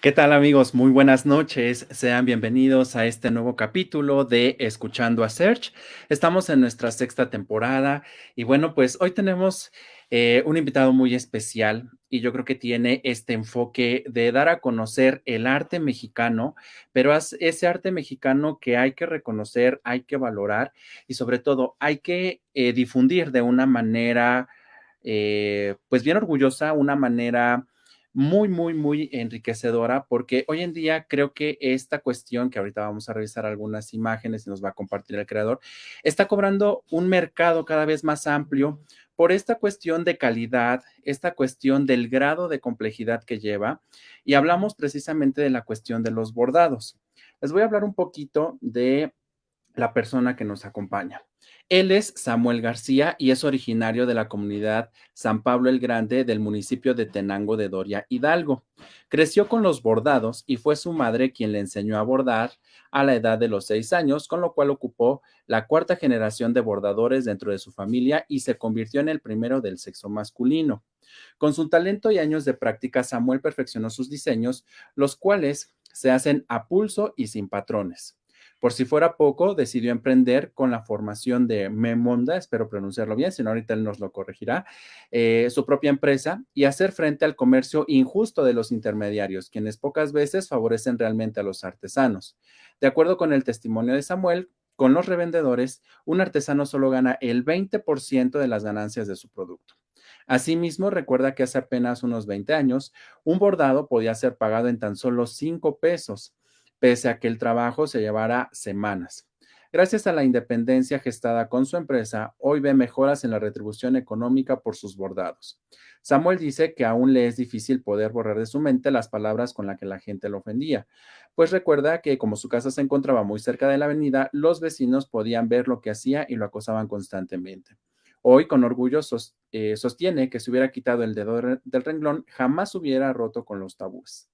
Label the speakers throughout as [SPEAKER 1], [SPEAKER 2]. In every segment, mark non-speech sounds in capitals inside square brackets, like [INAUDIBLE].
[SPEAKER 1] ¿Qué tal amigos? Muy buenas noches. Sean bienvenidos a este nuevo capítulo de Escuchando a Search. Estamos en nuestra sexta temporada y bueno, pues hoy tenemos eh, un invitado muy especial y yo creo que tiene este enfoque de dar a conocer el arte mexicano, pero ese arte mexicano que hay que reconocer, hay que valorar y sobre todo hay que eh, difundir de una manera, eh, pues bien orgullosa, una manera muy, muy, muy enriquecedora porque hoy en día creo que esta cuestión, que ahorita vamos a revisar algunas imágenes y nos va a compartir el creador, está cobrando un mercado cada vez más amplio por esta cuestión de calidad, esta cuestión del grado de complejidad que lleva y hablamos precisamente de la cuestión de los bordados. Les voy a hablar un poquito de la persona que nos acompaña. Él es Samuel García y es originario de la comunidad San Pablo el Grande del municipio de Tenango de Doria, Hidalgo. Creció con los bordados y fue su madre quien le enseñó a bordar a la edad de los seis años, con lo cual ocupó la cuarta generación de bordadores dentro de su familia y se convirtió en el primero del sexo masculino. Con su talento y años de práctica, Samuel perfeccionó sus diseños, los cuales se hacen a pulso y sin patrones. Por si fuera poco, decidió emprender con la formación de Memonda, espero pronunciarlo bien, si no ahorita él nos lo corregirá, eh, su propia empresa y hacer frente al comercio injusto de los intermediarios, quienes pocas veces favorecen realmente a los artesanos. De acuerdo con el testimonio de Samuel, con los revendedores, un artesano solo gana el 20% de las ganancias de su producto. Asimismo, recuerda que hace apenas unos 20 años, un bordado podía ser pagado en tan solo 5 pesos pese a que el trabajo se llevara semanas. Gracias a la independencia gestada con su empresa, hoy ve mejoras en la retribución económica por sus bordados. Samuel dice que aún le es difícil poder borrar de su mente las palabras con las que la gente lo ofendía, pues recuerda que como su casa se encontraba muy cerca de la avenida, los vecinos podían ver lo que hacía y lo acosaban constantemente. Hoy, con orgullo, eh, sostiene que si hubiera quitado el dedo del renglón, jamás hubiera roto con los tabúes.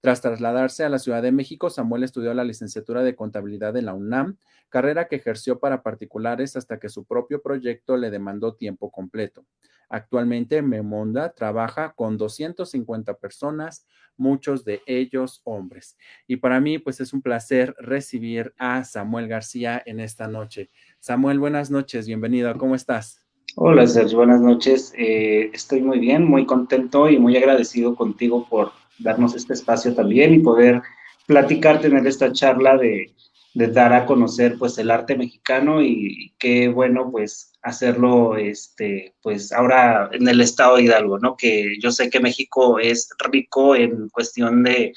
[SPEAKER 1] Tras trasladarse a la Ciudad de México, Samuel estudió la licenciatura de contabilidad en la UNAM, carrera que ejerció para particulares hasta que su propio proyecto le demandó tiempo completo. Actualmente Memonda trabaja con 250 personas, muchos de ellos hombres. Y para mí, pues es un placer recibir a Samuel García en esta noche. Samuel, buenas noches, bienvenido, ¿cómo estás?
[SPEAKER 2] Hola, Sergio, buenas noches. Eh, estoy muy bien, muy contento y muy agradecido contigo por darnos este espacio también y poder platicar, tener esta charla de, dar a conocer pues el arte mexicano y, qué bueno pues hacerlo este pues ahora en el estado de Hidalgo, ¿no? Que yo sé que México es rico en cuestión de,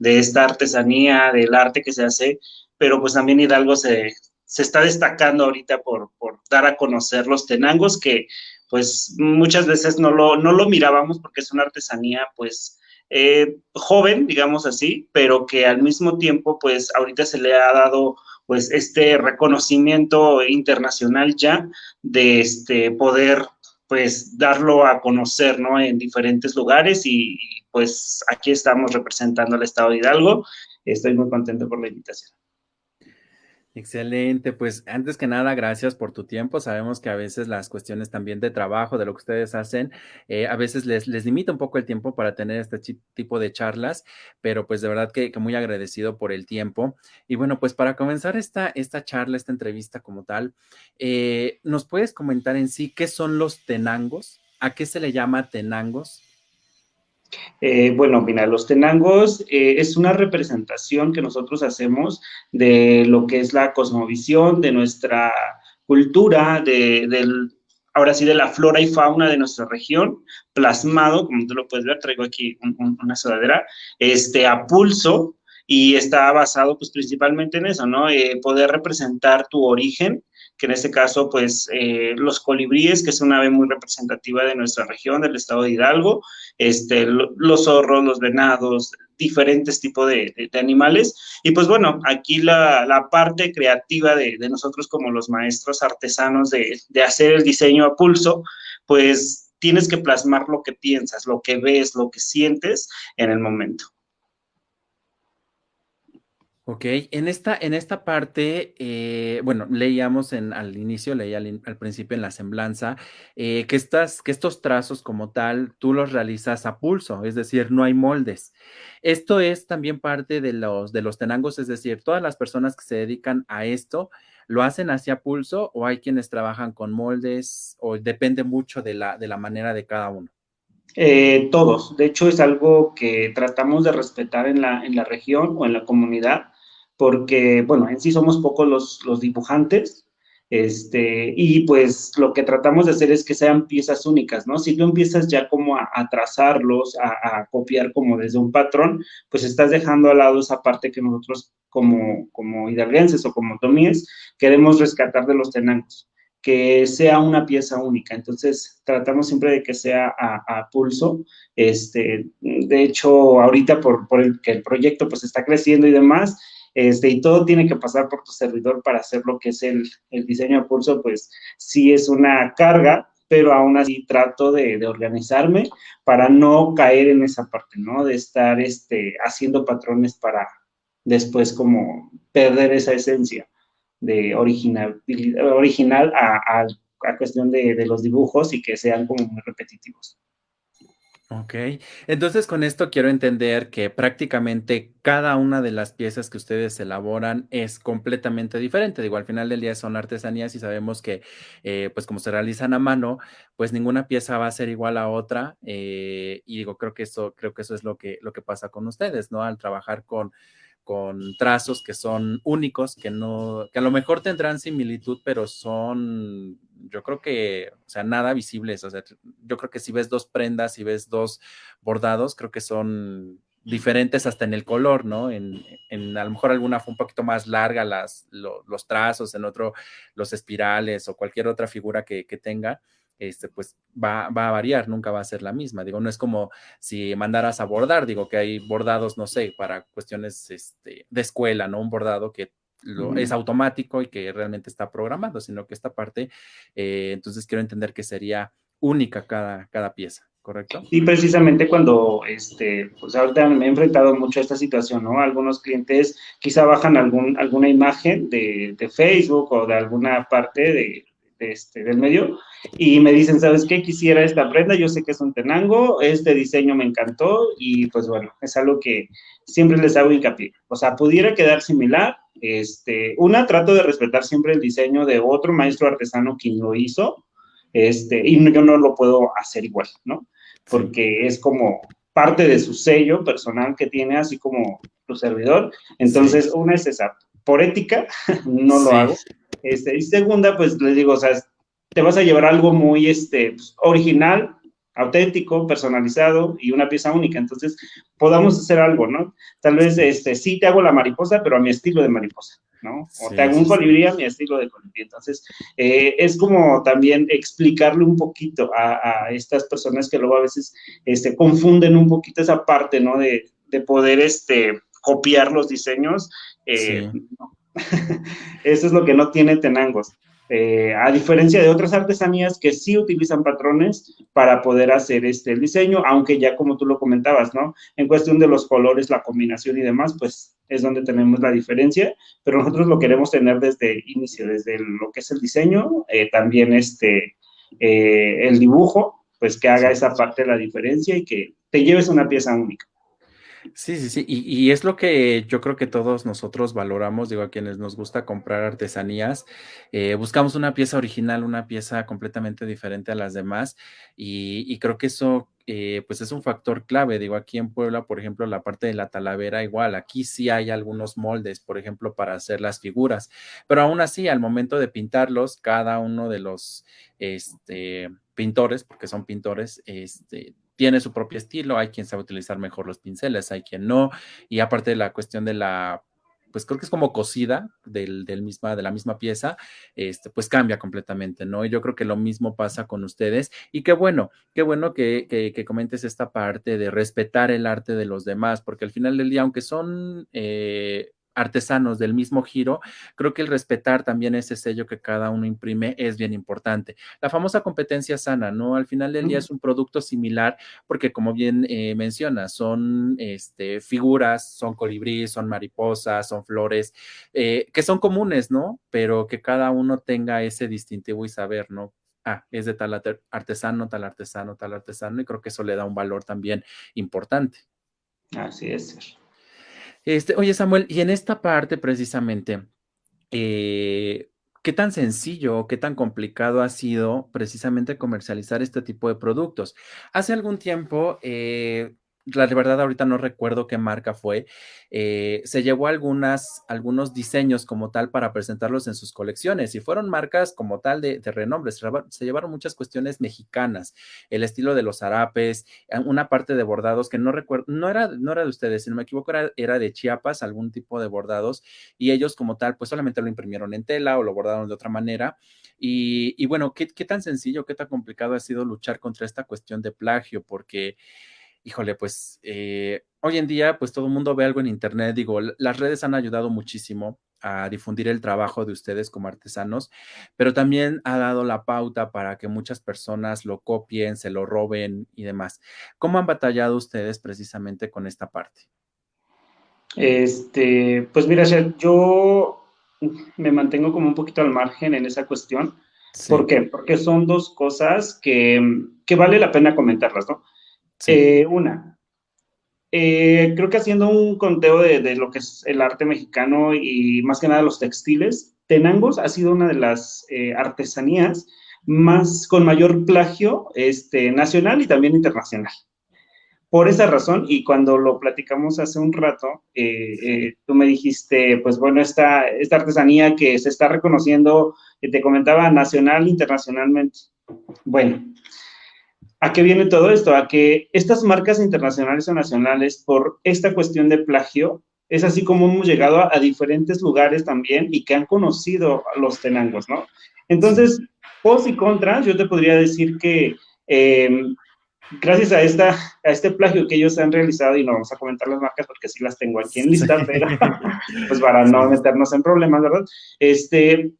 [SPEAKER 2] de esta artesanía, del arte que se hace, pero pues también Hidalgo se, se está destacando ahorita por, por, dar a conocer los tenangos que pues muchas veces no lo, no lo mirábamos porque es una artesanía pues eh, joven, digamos así, pero que al mismo tiempo, pues ahorita se le ha dado pues este reconocimiento internacional ya de este poder pues darlo a conocer, ¿no? En diferentes lugares y, y pues aquí estamos representando al Estado de Hidalgo. Estoy muy contento por la invitación.
[SPEAKER 1] Excelente, pues antes que nada, gracias por tu tiempo. Sabemos que a veces las cuestiones también de trabajo, de lo que ustedes hacen, eh, a veces les, les limita un poco el tiempo para tener este tipo de charlas, pero pues de verdad que, muy agradecido por el tiempo. Y bueno, pues para comenzar esta, esta charla, esta entrevista como tal, eh, ¿nos puedes comentar en sí qué son los tenangos? ¿A qué se le llama tenangos?
[SPEAKER 2] Eh, bueno, mira, los tenangos eh, es una representación que nosotros hacemos de lo que es la cosmovisión, de nuestra cultura, de, del, ahora sí, de la flora y fauna de nuestra región, plasmado, como tú lo puedes ver, traigo aquí una sudadera, este, a pulso, y está basado pues principalmente en eso, ¿no? Eh, poder representar tu origen, que en este caso, pues, eh, los colibríes, que es una ave muy representativa de nuestra región, del estado de Hidalgo, este, los zorros, los venados, diferentes tipos de, animales. Y pues bueno, aquí la, parte creativa de, nosotros como los maestros artesanos de, de hacer el diseño a pulso, pues tienes que plasmar lo que piensas, lo que ves, lo que sientes en el momento.
[SPEAKER 1] Ok, en esta, en esta parte, eh, bueno, leíamos en, al inicio, leía al, principio en la semblanza, eh, que, estas, que estos trazos como tal, tú los realizas a pulso, es decir, no hay moldes. Esto es también parte de los, de los tenangos, es decir, todas las personas que se dedican a esto, ¿lo hacen hacia pulso o hay quienes trabajan con moldes o depende mucho de la, de la manera de cada uno?
[SPEAKER 2] Eh, todos. De hecho, es algo que tratamos de respetar en la, en la región o en la comunidad porque, bueno, en sí somos pocos los, los dibujantes, este, y pues lo que tratamos de hacer es que sean piezas únicas, ¿no? Si tú empiezas ya como a, trazarlos, a, copiar como desde un patrón, pues estás dejando al lado esa parte que nosotros como, como hidalguenses o como tomíes queremos rescatar de los tenancos, que sea una pieza única. Entonces, tratamos siempre de que sea a, pulso. Este, de hecho, ahorita por, por el que el proyecto pues está creciendo y demás, este, y todo tiene que pasar por tu servidor para hacer lo que es el, diseño a pulso, pues sí es una carga, pero aún así trato de, organizarme para no caer en esa parte, ¿no? De estar este, haciendo patrones para después como perder esa esencia de original, original a, cuestión de, de los dibujos y que sean como muy repetitivos.
[SPEAKER 1] Ok, entonces con esto quiero entender que prácticamente cada una de las piezas que ustedes elaboran es completamente diferente. Digo, al final del día son artesanías y sabemos que, eh, pues como se realizan a mano, pues ninguna pieza va a ser igual a otra. Eh, y digo, creo que eso, creo que eso es lo que, lo que pasa con ustedes, ¿no? Al trabajar con, con trazos que son únicos, que no, que a lo mejor tendrán similitud, pero son yo creo que, o sea, nada visibles. O sea, yo creo que si ves dos prendas, si ves dos bordados, creo que son diferentes hasta en el color, ¿no? En, en a lo mejor alguna fue un poquito más larga las, los trazos, en otro los espirales o cualquier otra figura que, que tenga. Este, pues va, va, a variar, nunca va a ser la misma. Digo, no es como si mandaras a bordar, digo que hay bordados, no sé, para cuestiones este, de escuela, ¿no? Un bordado que es automático y que realmente está programado, sino que esta parte, eh, entonces quiero entender que sería única cada, cada pieza. ¿correcto?
[SPEAKER 2] Y precisamente cuando, este, pues ahorita me he enfrentado mucho a esta situación, ¿no? Algunos clientes quizá bajan algún, alguna imagen de, de Facebook o de alguna parte de, este, del medio y me dicen, ¿sabes qué? Quisiera esta prenda, yo sé que es un tenango, este diseño me encantó y pues bueno, es algo que siempre les hago hincapié. O sea, pudiera quedar similar, este, una, trato de respetar siempre el diseño de otro maestro artesano quien lo hizo, este, y yo no lo puedo hacer igual, ¿no? Porque es como parte de su sello personal que tiene, así como tu servidor. Entonces, una es esa, por ética, [LAUGHS] no lo hago. Este, y segunda, pues les digo, o sea, te vas a llevar algo muy este, pues, original, auténtico, personalizado y una pieza única. Entonces, podamos hacer algo, ¿no? Tal vez este, sí te hago la mariposa, pero a mi estilo de mariposa, ¿no? O te hago un colibrí a mi estilo de colibrí. Entonces, eh, es como también explicarle un poquito a, estas personas que luego a veces este, confunden un poquito esa parte, ¿no? De, de poder este, copiar los diseños. Eh, [LAUGHS] Eso es lo que no tiene Tenangos. Eh, a diferencia de otras artesanías que sí utilizan patrones para poder hacer este el diseño, aunque ya como tú lo comentabas, ¿no? En cuestión de los colores, la combinación y demás, pues es donde tenemos la diferencia, pero nosotros lo queremos tener desde inicio, desde lo que es el diseño, eh, también este, eh, el dibujo, pues que haga esa parte de la diferencia y que te lleves una pieza única.
[SPEAKER 1] Sí, sí, sí. Y, es lo que yo creo que todos nosotros valoramos, digo, a quienes nos gusta comprar artesanías, eh, buscamos una pieza original, una pieza completamente diferente a las demás. Y, creo que eso, eh, pues es un factor clave. Digo, aquí en Puebla, por ejemplo, la parte de la talavera, igual, aquí sí hay algunos moldes, por ejemplo, para hacer las figuras. Pero aún así, al momento de pintarlos, cada uno de los este, pintores, porque son pintores, este, tiene su propio estilo, hay quien sabe utilizar mejor los pinceles, hay quien no, y aparte de la cuestión de la pues creo que es como cocida del, misma, de la misma pieza, este, pues cambia completamente, ¿no? Y yo creo que lo mismo pasa con ustedes. Y qué bueno, qué bueno que, que, comentes esta parte de respetar el arte de los demás, porque al final del día, aunque son eh, artesanos del mismo giro, creo que el respetar también ese sello que cada uno imprime es bien importante. La famosa competencia sana, ¿no? Al final del día es un producto similar porque como bien eh, menciona, son este, figuras, son colibríes, son mariposas, son flores, eh, que son comunes, ¿no? Pero que cada uno tenga ese distintivo y saber, ¿no? Ah, es de tal artesano, tal artesano, tal artesano, y creo que eso le da un valor también importante.
[SPEAKER 2] Así es.
[SPEAKER 1] Este, oye, Samuel, y en esta parte precisamente, eh, ¿qué tan sencillo, qué tan complicado ha sido precisamente comercializar este tipo de productos? Hace algún tiempo, eh, la verdad ahorita no recuerdo qué marca fue, eh, se llevó algunos diseños como tal para presentarlos en sus colecciones y fueron marcas como tal de, renombre. Se, llevaron muchas cuestiones mexicanas, el estilo de los harapes, una parte de bordados que no recuerdo, no era, no era de ustedes, si no me equivoco, era, de Chiapas, algún tipo de bordados y ellos como tal, pues solamente lo imprimieron en tela o lo bordaron de otra manera. Y, bueno, ¿qué, ¿qué tan sencillo, qué tan complicado ha sido luchar contra esta cuestión de plagio? Porque híjole, pues eh, hoy en día, pues todo el mundo ve algo en Internet, digo, las redes han ayudado muchísimo a difundir el trabajo de ustedes como artesanos, pero también ha dado la pauta para que muchas personas lo copien, se lo roben y demás. ¿Cómo han batallado ustedes precisamente con esta parte?
[SPEAKER 2] Este, pues mira, yo me mantengo como un poquito al margen en esa cuestión. ¿Por qué? Porque son dos cosas que, que vale la pena comentarlas, ¿no? Eh, una, eh, creo que haciendo un conteo de, lo que es el arte mexicano y más que nada los textiles, Tenangos ha sido una de las eh, artesanías más con mayor plagio este, nacional y también internacional. Por esa razón, y cuando lo platicamos hace un rato, tú me dijiste, pues bueno, esta, esta artesanía que se está reconociendo, que te comentaba, nacional, internacionalmente. Bueno, ¿A qué viene todo esto? A que estas marcas internacionales o nacionales, por esta cuestión de plagio, es así como hemos llegado a, diferentes lugares también y que han conocido a los tenangos, ¿no? Entonces, pos y contras, yo te podría decir que em, gracias a, esta, a este plagio que ellos han realizado, y no vamos a comentar las marcas porque sí las tengo aquí en lista, pero pues para no meternos en problemas, ¿verdad? Este,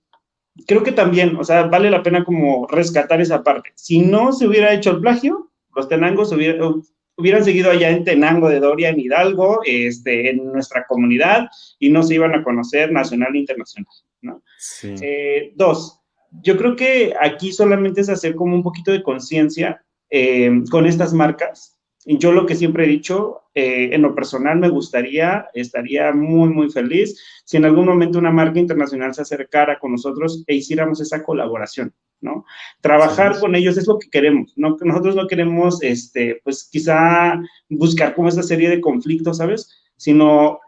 [SPEAKER 2] creo que también, o sea, vale la pena como rescatar esa parte. Si no se hubiera hecho el plagio, los tenangos hubieran seguido allá en Tenango de Doria, en Hidalgo, este, en nuestra comunidad, y no se iban a conocer nacional e internacional, ¿no? Eh, dos, yo creo que aquí solamente es hacer como un poquito de conciencia eh, con estas marcas, yo lo que siempre he dicho, eh, en lo personal me gustaría, estaría muy, muy feliz si en algún momento una marca internacional se acercara con nosotros e hiciéramos esa colaboración, ¿no? Trabajar con ellos es lo que queremos, ¿no? Nosotros no queremos, este, pues quizá buscar como esta serie de conflictos, ¿sabes? Sino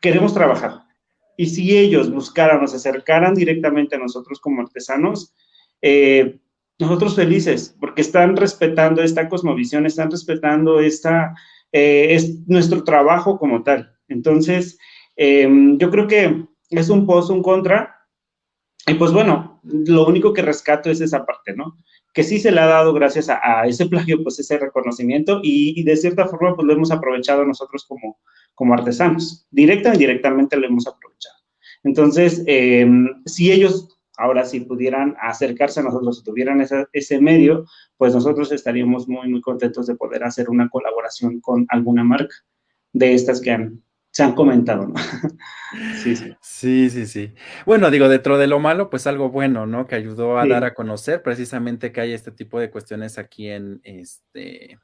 [SPEAKER 2] queremos trabajar. Y si ellos buscaran o se acercaran directamente a nosotros como artesanos, eh, nosotros felices, porque están respetando esta cosmovisión, están respetando esta, eh, es nuestro trabajo como tal. Entonces, em, yo creo que es un post, un contra, y pues bueno, lo único que rescato es esa parte, ¿no? Que sí se le ha dado gracias a, ese plagio, pues ese reconocimiento, y, de cierta forma, pues lo hemos aprovechado nosotros como, como artesanos. Directa o indirectamente lo hemos aprovechado. Entonces, em, si ellos ahora si pudieran acercarse a nosotros, si tuvieran ese medio, pues nosotros estaríamos muy, muy contentos de poder hacer una colaboración con alguna marca de estas que han, se han comentado, ¿no? [LAUGHS]
[SPEAKER 1] sí, sí. Sí, sí, sí. Bueno, digo, dentro de lo malo, pues algo bueno, ¿no? Que ayudó a dar a conocer precisamente que hay este tipo de cuestiones aquí en este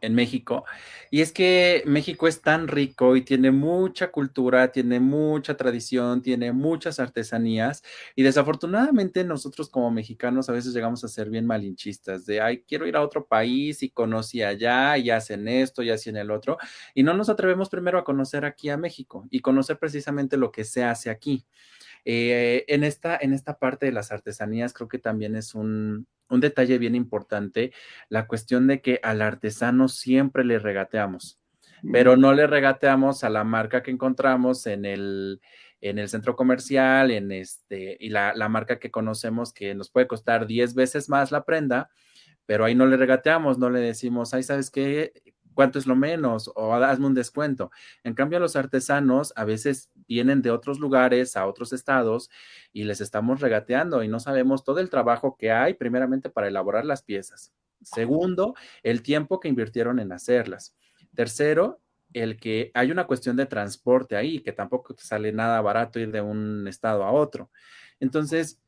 [SPEAKER 1] en México. Y es que México es tan rico y tiene mucha cultura, tiene mucha tradición, tiene muchas artesanías. Y desafortunadamente nosotros como mexicanos a veces llegamos a ser bien malinchistas, de, ay, quiero ir a otro país y conocí allá y hacen esto y hacen el otro. Y no nos atrevemos primero a conocer aquí a México y conocer precisamente lo que se hace aquí. Eh, en, esta, en esta parte de las artesanías creo que también es un, un detalle bien importante, la cuestión de que al artesano siempre le regateamos, pero no le regateamos a la marca que encontramos en el, en el centro comercial, en este, y la, la marca que conocemos que nos puede costar 10 veces más la prenda, pero ahí no le regateamos, no le decimos, ay, ¿sabes qué? ¿Cuánto es lo menos? O hazme un descuento. En cambio, los artesanos a veces vienen de otros lugares, a otros estados, y les estamos regateando y no sabemos todo el trabajo que hay, primeramente, para elaborar las piezas. Segundo, el tiempo que invirtieron en hacerlas. Tercero, el que hay una cuestión de transporte ahí, que tampoco sale nada barato ir de un estado a otro. Entonces,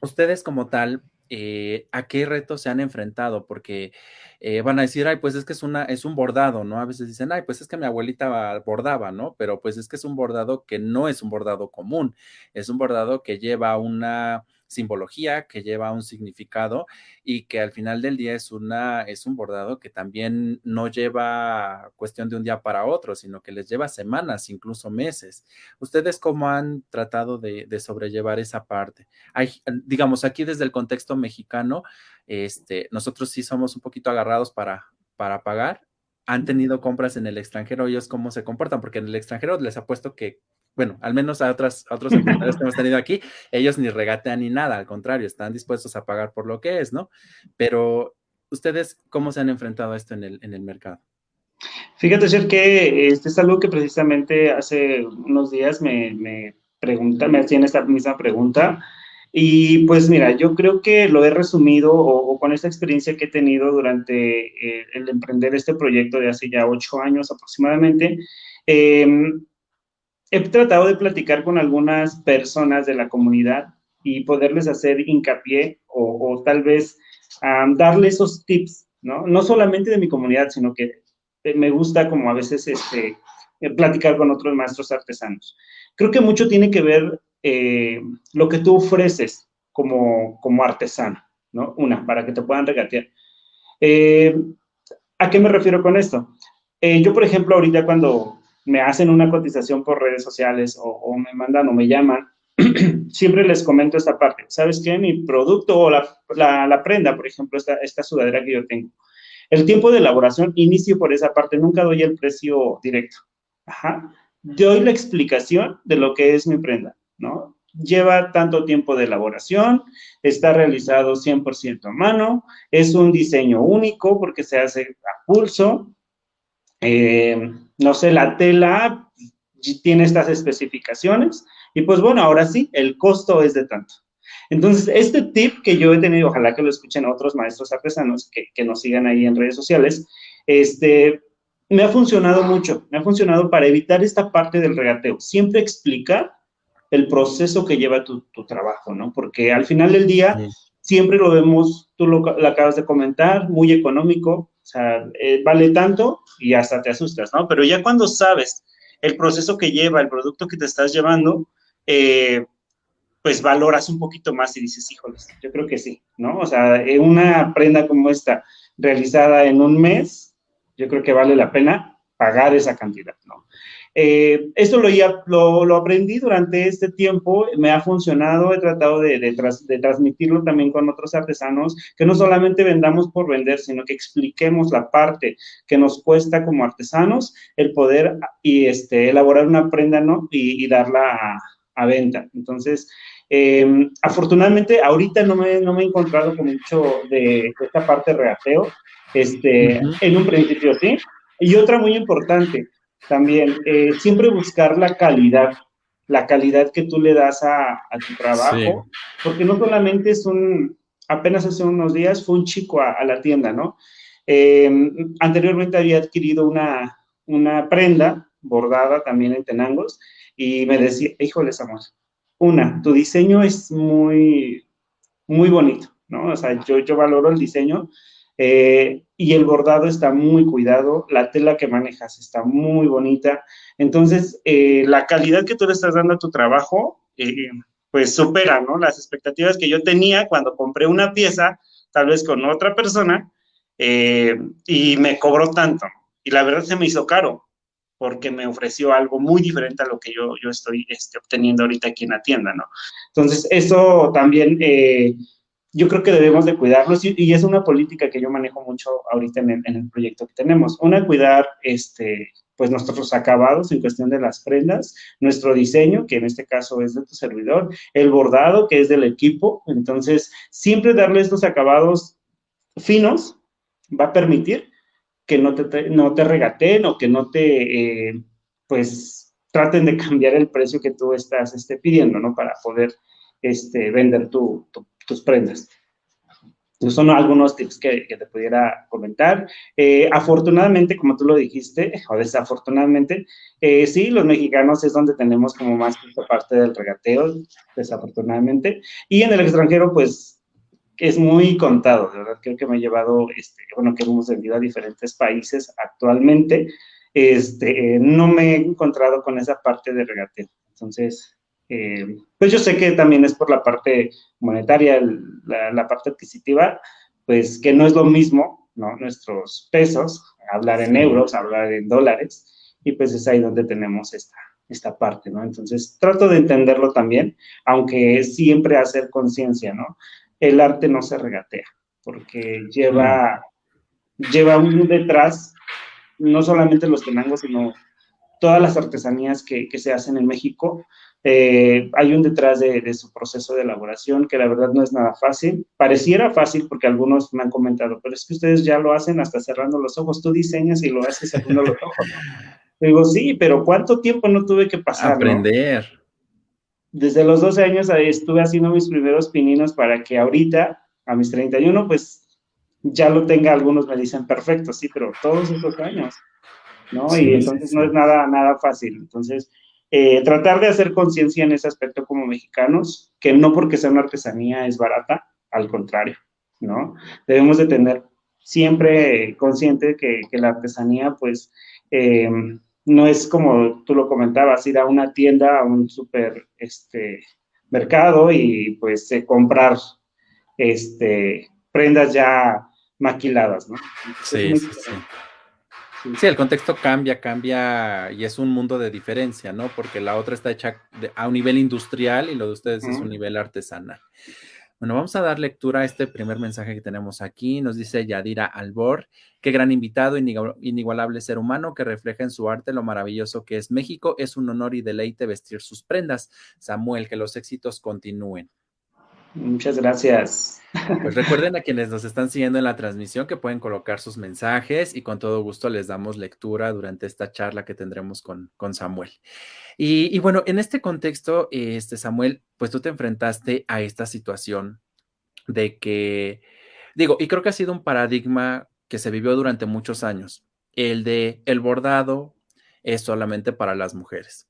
[SPEAKER 1] ustedes como tal, eh, a qué retos se han enfrentado, porque eh, van a decir, ay, pues es que es, una, es un bordado, ¿no? A veces dicen, ay, pues es que mi abuelita bordaba, ¿no? Pero pues es que es un bordado que no es un bordado común, es un bordado que lleva una simbología, que lleva un significado y que al final del día es, una, es un bordado que también no lleva cuestión de un día para otro, sino que les lleva semanas, incluso meses. ¿Ustedes cómo han tratado de, sobrellevar esa parte? Hay, digamos, aquí desde el contexto mexicano, este, nosotros sí somos un poquito agarrados para, para pagar, han tenido compras en el extranjero, ellos cómo se comportan, porque en el extranjero les apuesto que bueno, al menos a, otras, otros emprendedores que hemos tenido aquí, ellos ni regatean ni nada, al contrario, están dispuestos a pagar por lo que es, ¿no? Pero, ¿ustedes cómo se han enfrentado a esto en el, en el mercado?
[SPEAKER 2] Fíjate, ser que este es algo que precisamente hace unos días me, me pregunta, me hacían esta misma pregunta. Y pues mira, yo creo que lo he resumido o, con esta experiencia que he tenido durante eh, el emprender este proyecto de hace ya ocho años aproximadamente, eh, he tratado de platicar con algunas personas de la comunidad y poderles hacer hincapié o, tal vez darle esos tips, ¿no? No solamente de mi comunidad, sino que eh, me gusta como a veces este, eh, platicar con otros maestros artesanos. Creo que mucho tiene que ver eh, lo que tú ofreces como, como artesano, ¿no? Una, para que te puedan regatear. ¿A qué me refiero con esto? yo, por ejemplo, ahorita cuando me hacen una cotización por redes sociales o, me mandan o me llaman, [CLEARS THROAT] siempre les comento esta parte. ¿Sabes qué? Mi producto o la, la, prenda, por ejemplo, esta, esta sudadera que yo tengo. El tiempo de elaboración inicio por esa parte, nunca doy el precio directo. Ajá. Doy la explicación de lo que es mi prenda, ¿no? Lleva tanto tiempo de elaboración, está realizado 100% a mano, es un diseño único porque se hace a pulso, eh, no sé, la tela tiene estas especificaciones y pues bueno, ahora sí, el costo es de tanto. Entonces, este tip que yo he tenido, ojalá que lo escuchen otros maestros artesanos que, que nos sigan ahí en redes sociales, este, me ha funcionado mucho, me ha funcionado para evitar esta parte del regateo. Siempre explicar el proceso que lleva tu, tu trabajo, ¿no? Porque al final del día, siempre lo vemos, tú lo, lo, acabas de comentar, muy económico, sea, eh, vale tanto y hasta te asustas, ¿no? Pero ya cuando sabes el proceso que lleva, el producto que te estás llevando, eh, pues valoras un poquito más y dices, híjoles, yo creo que sí, ¿no? O sea, eh, una prenda como esta realizada en un mes, yo creo que vale la pena pagar esa cantidad, ¿no? Eh, esto lo, lo, aprendí durante este tiempo, me ha funcionado, he tratado de, de, transmitirlo también con otros artesanos, que no solamente vendamos por vender, sino que expliquemos la parte que nos cuesta como artesanos el poder y este, elaborar una prenda ¿no? y, darla a, venta. Entonces, em, afortunadamente, ahorita no me, no me he encontrado con mucho de, esta parte de regateo, este, en un principio sí. Y otra muy importante, también, eh, siempre buscar la calidad, la calidad que tú le das a, tu trabajo, porque no solamente es un, apenas hace unos días fue un chico a, la tienda, ¿no? Em, anteriormente había adquirido una, una prenda bordada también en tenangos y me decía, híjoles, amor, una, tu diseño es muy, muy bonito, ¿no? O sea, yo, yo valoro el diseño, eh, y el bordado está muy cuidado, la tela que manejas está muy bonita. Entonces, eh, la calidad que tú le estás dando a tu trabajo, eh, pues supera, ¿no? Las expectativas que yo tenía cuando compré una pieza, tal vez con otra persona, y me cobró tanto. Y la verdad se me hizo caro, porque me ofreció algo muy diferente a lo que yo, yo estoy este, obteniendo ahorita aquí en la tienda, ¿no? Entonces, eso también yo creo que debemos de cuidarlos y, es una política que yo manejo mucho ahorita en el, proyecto que tenemos. Una, cuidar este, pues nuestros acabados en cuestión de las prendas, nuestro diseño, que en este caso es de tu servidor, el bordado, que es del equipo. Entonces, siempre darle estos acabados finos va a permitir que no te, no te regateen o que no te, eh, pues, traten de [LAUGHS] cambiar el precio que tú estás este, pidiendo, ¿no? Para poder este, vender tus prendas. Esos son algunos tips que, te pudiera comentar. Eh, afortunadamente, como tú lo dijiste, [LAUGHS] o desafortunadamente, eh, sí, los mexicanos es donde tenemos como más esta parte del regateo, desafortunadamente. Y en el extranjero, pues, es muy contado, de verdad. Creo que me he llevado, este, bueno, que hemos vendido a diferentes países actualmente. Este, no me he encontrado con esa parte de regateo. Entonces, eh, pues yo sé que también es por la parte monetaria, la, parte adquisitiva, pues que no es lo mismo, ¿no? Nuestros pesos, hablar en euros, hablar en dólares, y pues es ahí donde tenemos esta, esta parte, ¿no? Entonces, trato de entenderlo también, aunque siempre hacer conciencia, ¿no? El arte no se regatea, porque lleva, lleva un detrás, no solamente los tenangos, sino todas las artesanías que, que se hacen en México, eh, hay un detrás de, su proceso de elaboración que la verdad no es nada fácil. Pareciera fácil porque algunos me han comentado, pero es que ustedes ya lo hacen hasta cerrando los ojos. Tú diseñas y lo haces cerrando los ojos. [LAUGHS] Digo, sí, pero ¿cuánto tiempo no tuve que pasar?
[SPEAKER 1] Aprender.
[SPEAKER 2] Desde los 12 años estuve haciendo mis primeros pininos para que ahorita, a mis 31, pues ya lo tenga. Algunos me dicen, perfecto, sí, pero todos esos años, ¿no? y entonces no es nada, nada fácil. Entonces, eh, tratar de hacer conciencia en ese aspecto como mexicanos, que no porque sea una artesanía es barata, al contrario, ¿no? Debemos de tener siempre consciente que, la artesanía, pues, eh, no es como tú lo comentabas, ir a una tienda, a un super este, mercado y pues comprar este, prendas ya maquiladas, ¿no?
[SPEAKER 1] Sí, sí, sí. Sí, el contexto cambia, cambia y es un mundo de diferencia, ¿no? Porque la otra está hecha a un nivel industrial y lo de ustedes es un nivel artesanal. Bueno, vamos a dar lectura a este primer mensaje que tenemos aquí. Nos dice Yadira Albor, qué gran invitado, inigualable ser humano que refleja en su arte lo maravilloso que es México. Es un honor y deleite vestir sus prendas. Samuel, que los éxitos continúen.
[SPEAKER 2] Muchas gracias.
[SPEAKER 1] Pues recuerden a quienes nos están siguiendo en la transmisión que pueden colocar sus mensajes y con todo gusto les damos lectura durante esta charla que tendremos con, con Samuel. Y, bueno, en este contexto, este Samuel, pues tú te enfrentaste a esta situación de que, digo, y creo que ha sido un paradigma que se vivió durante muchos años, el de el bordado es solamente para las mujeres.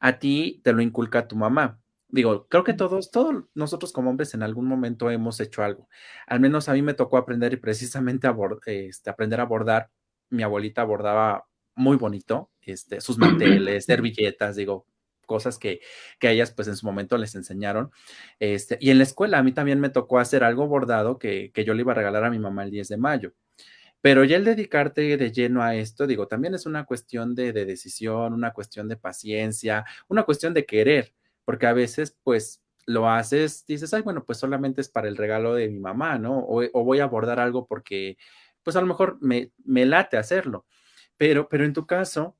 [SPEAKER 1] A ti te lo inculca tu mamá digo, creo que todos, todos nosotros como hombres en algún momento hemos hecho algo. Al menos a mí me tocó aprender y precisamente este, aprender a bordar. Mi abuelita bordaba muy bonito, este, sus [CLEARS THROAT] manteles, servilletas, digo, cosas que, que ellas pues en su momento les enseñaron. Este, y en la escuela a mí también me tocó hacer algo bordado que, que yo le iba a regalar a mi mamá el 10 de mayo. Pero ya el dedicarte de lleno a esto, digo, también es una cuestión de, de decisión, una cuestión de paciencia, una cuestión de querer porque a veces pues lo haces, dices, ay, bueno, pues solamente es para el regalo de mi mamá, ¿no? O, voy a abordar algo porque pues a lo mejor me, me late hacerlo. Pero, pero en tu caso,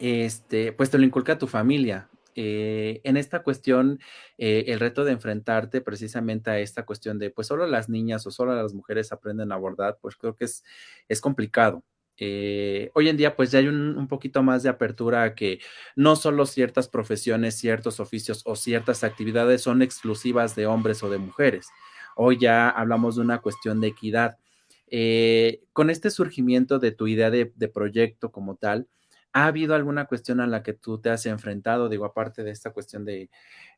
[SPEAKER 1] este, pues te lo inculca tu familia. Eh, en esta cuestión, eh, el reto de enfrentarte precisamente a esta cuestión de, pues solo las niñas o solo las mujeres aprenden a abordar, pues creo que es, es complicado. Eh, hoy en día pues ya hay un, poquito más de apertura a que no solo ciertas profesiones, ciertos oficios o ciertas actividades son exclusivas de hombres o de mujeres. Hoy ya hablamos de una cuestión de equidad. Eh, con este surgimiento de tu idea de, proyecto como tal, ¿ha habido alguna cuestión a la que tú te has enfrentado? Digo, aparte de esta cuestión de,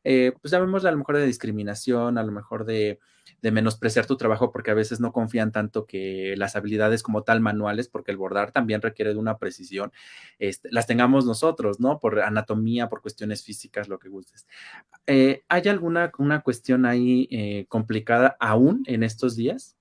[SPEAKER 1] eh, pues llamémosla a lo mejor de discriminación, a lo mejor de de menospreciar tu trabajo porque a veces no confían tanto que las habilidades como tal manuales, porque el bordar también requiere de una precisión, este, las tengamos nosotros, ¿no? Por anatomía, por cuestiones físicas, lo que gustes. Eh, ¿Hay alguna una cuestión ahí eh, complicada aún en estos días?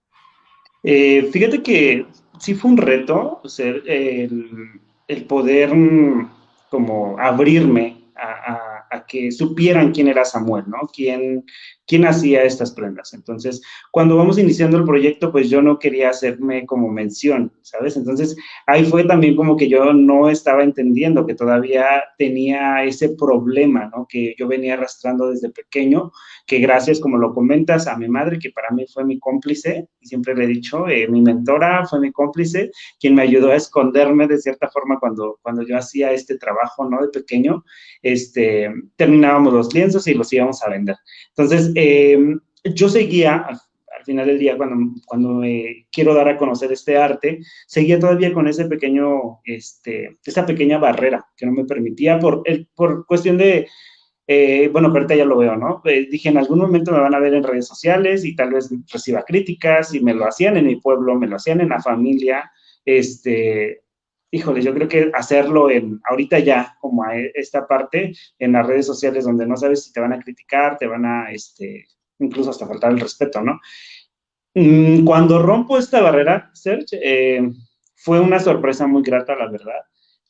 [SPEAKER 2] Eh, fíjate que sí fue un reto ser el, el, poder mm, como abrirme a, que supieran quién era Samuel, ¿no? Quién, quién hacía estas prendas. Entonces, cuando vamos iniciando el proyecto, pues yo no quería hacerme como mención, ¿sabes? Entonces, ahí fue también como que yo no estaba entendiendo que todavía tenía ese problema, ¿no? Que yo venía arrastrando desde pequeño, que gracias, como lo comentas, a mi madre, que para mí fue mi cómplice, y siempre le he dicho, eh, mi mentora fue mi cómplice, quien me ayudó a esconderme de cierta forma cuando, cuando yo hacía este trabajo, ¿no? De pequeño, este, terminábamos los lienzos y los íbamos a vender. Entonces, eh, yo seguía, al, final del día, cuando, cuando quiero dar a conocer este arte, seguía todavía con ese pequeño, este, esa pequeña barrera que no me permitía por, el, por cuestión de, eh, bueno, ahorita ya lo veo, ¿no? Eh, dije, en algún momento me van a ver en redes sociales y tal vez reciba críticas y me lo hacían en mi pueblo, me lo hacían en la familia, este, híjole, yo creo que hacerlo en, ahorita ya, como a esta parte, en las redes sociales donde no sabes si te van a criticar, te van a, este, incluso hasta faltar el respeto, ¿no? Mm, cuando rompo esta barrera, Serge, eh, fue una sorpresa muy grata, la verdad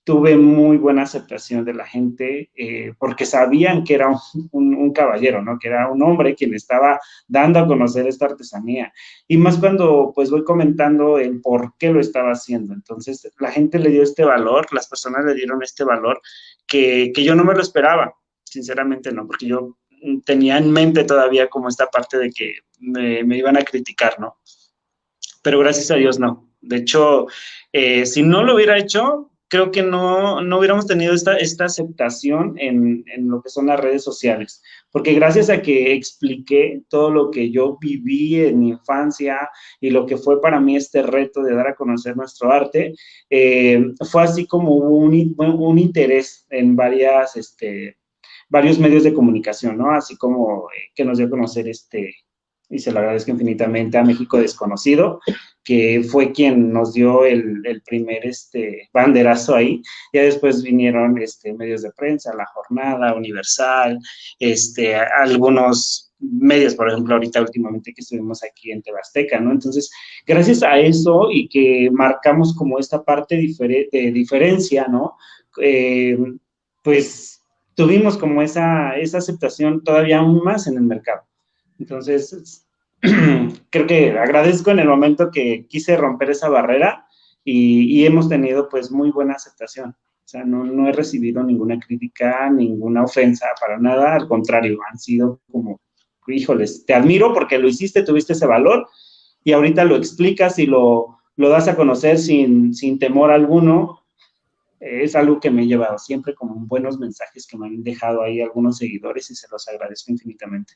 [SPEAKER 2] tuve muy buena aceptación de la gente eh, porque sabían que era un, caballero, ¿no? Que era un hombre quien estaba dando a conocer esta artesanía. Y más cuando pues voy comentando el por qué lo estaba haciendo. Entonces la gente le dio este valor, las personas le dieron este valor que, yo no me lo esperaba, sinceramente no, porque yo tenía en mente todavía como esta parte de que me, me iban a criticar, ¿no? Pero gracias a Dios no. De hecho, eh, si no lo hubiera hecho, creo que no, no hubiéramos tenido esta, esta aceptación en, en, lo que son las redes sociales, porque gracias a que expliqué todo lo que yo viví en mi infancia y lo que fue para mí este reto de dar a conocer nuestro arte, eh, fue así como un, un interés en varias, este, varios medios de comunicación, ¿no? Así como eh, que nos dio a conocer este, y se lo agradezco infinitamente a México Desconocido, que fue quien nos dio el, primer este, banderazo ahí. Ya después vinieron este, medios de prensa, La Jornada, Universal, este, algunos medios, por ejemplo, ahorita últimamente que estuvimos aquí en Tebasteca, ¿no? Entonces, gracias a eso y que marcamos como esta parte de diferencia, ¿no? Eh, pues tuvimos como esa, esa aceptación todavía aún más en el mercado. Entonces, [CLEARS THROAT] creo que agradezco en el momento que quise romper esa barrera y, hemos tenido pues muy buena aceptación. O sea, no, no, he recibido ninguna crítica, ninguna ofensa, para nada, al contrario, han sido como, híjoles, te admiro porque lo hiciste, tuviste ese valor y ahorita lo explicas y lo, lo das a conocer sin, sin temor alguno. Es algo que me he llevado siempre como buenos mensajes que me han dejado ahí algunos seguidores y se los agradezco infinitamente.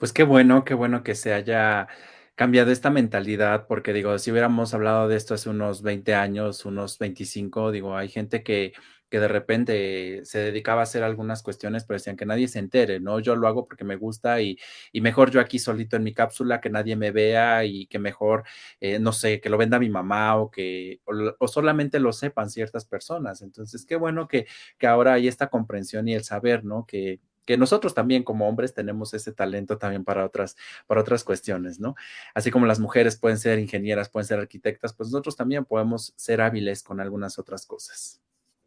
[SPEAKER 1] Pues qué bueno, qué bueno que se haya cambiado esta mentalidad, porque digo, si hubiéramos hablado de esto hace unos 20 años, unos 25, digo, hay gente que, que de repente se dedicaba a hacer algunas cuestiones, pero decían que nadie se entere, ¿no? Yo lo hago porque me gusta y, y mejor yo aquí solito en mi cápsula, que nadie me vea y que mejor, eh, no sé, que lo venda mi mamá o que, o, o, solamente lo sepan ciertas personas. Entonces, qué bueno que, que ahora hay esta comprensión y el saber, ¿no? Que, que nosotros también como hombres tenemos ese talento también para otras, para otras cuestiones, ¿no? Así como las mujeres pueden ser ingenieras, pueden ser arquitectas, pues nosotros también podemos ser hábiles con algunas otras cosas.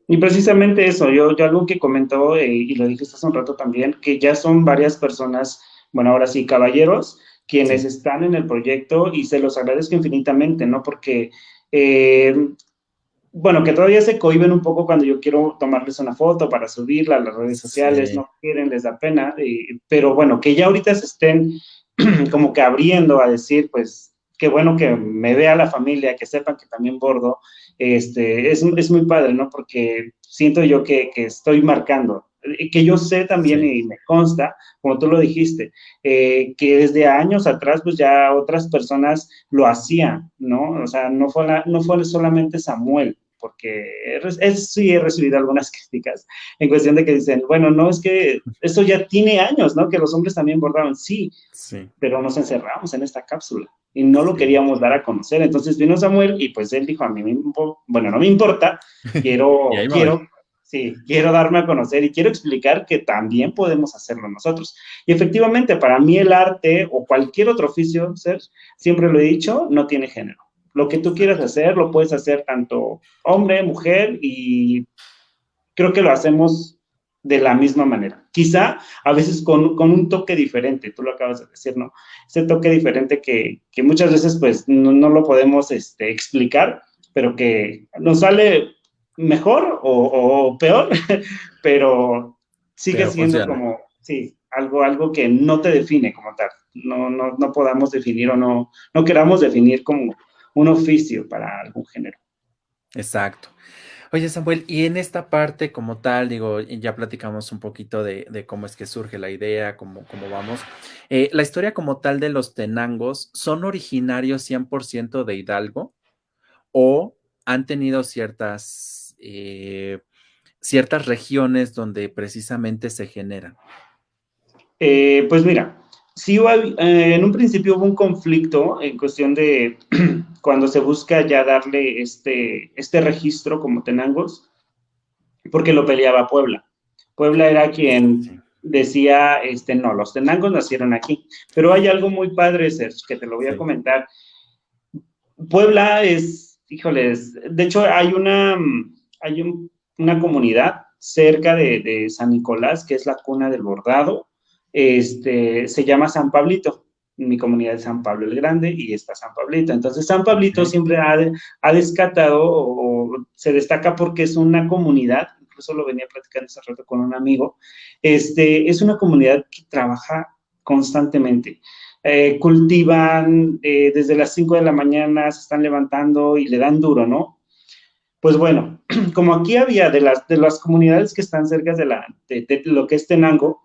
[SPEAKER 2] Y precisamente eso, yo, yo algo que comentó eh, y lo dije hace un rato también, que ya son varias personas, bueno, ahora sí, caballeros, quienes están en el proyecto y se los agradezco infinitamente, ¿no? Porque eh, bueno, que todavía se cohiben un poco cuando yo quiero tomarles una foto para subirla a las redes sociales, no quieren, les da pena, pero bueno, que ya ahorita se estén [CLEARS THROAT] como que abriendo a decir, pues, qué bueno que me vea la familia, que sepan que también bordo, este, es, es muy padre, ¿no? Porque siento yo que, que estoy marcando, que yo sé también y me consta, como tú lo dijiste, eh, que desde años atrás pues ya otras personas lo hacían, ¿no? O sea, no fue, la, no fue solamente Samuel, porque es, sí he recibido algunas críticas en cuestión de que dicen, bueno, no es que esto ya tiene años, ¿no? Que los hombres también bordaban, sí, sí. pero nos encerramos en esta cápsula y no lo queríamos dar a conocer. Entonces vino Samuel y pues él dijo, a mí, bueno, no me importa, [LAUGHS] quiero, quiero, sí, quiero darme a conocer y quiero explicar que también podemos hacerlo nosotros. Y efectivamente, para mí el arte o cualquier otro oficio, siempre lo he dicho, no tiene género lo que tú quieras hacer, lo puedes hacer tanto hombre, mujer, y creo que lo hacemos de la misma manera. Quizá a veces con, un toque diferente, tú lo acabas de decir, ¿no? Ese toque diferente que, muchas veces pues no, lo podemos este, explicar, pero que nos sale mejor o, peor, [LAUGHS] pero sigue siendo como, sí, algo, algo que no te define como tal. No, no, no podamos definir o no, no queramos definir como un oficio para algún género.
[SPEAKER 1] Exacto. Oye, Samuel, y en esta parte como tal, digo, ya platicamos un poquito de, cómo es que surge la idea, cómo, cómo vamos. Eh, la historia como tal de los tenangos, ¿son originarios 100% de Hidalgo o han tenido ciertas, eh, ciertas regiones donde precisamente se generan?
[SPEAKER 2] Eh, pues mira, sí en un principio hubo un conflicto en cuestión de [CLEARS THROAT] cuando se busca ya darle este, este registro como Tenangos, porque lo peleaba Puebla. Puebla era quien decía, este, no, los Tenangos nacieron aquí. Pero hay algo muy padre, Sergio, que te lo voy a comentar. Puebla es, híjoles, de hecho hay una, hay una comunidad cerca de, de, San Nicolás, que es la cuna del bordado, este, se llama San Pablito mi comunidad de San Pablo el Grande y está San Pablito. Entonces, San Pablito siempre ha, ha descatado o, se destaca porque es una comunidad, incluso lo venía platicando hace rato con un amigo, este, es una comunidad que trabaja constantemente. Eh, cultivan eh, desde las 5 de la mañana, se están levantando y le dan duro, ¿no? Pues bueno, [CLEARS THROAT] como aquí había de las, de las comunidades que están cerca de, la, de lo que es Tenango,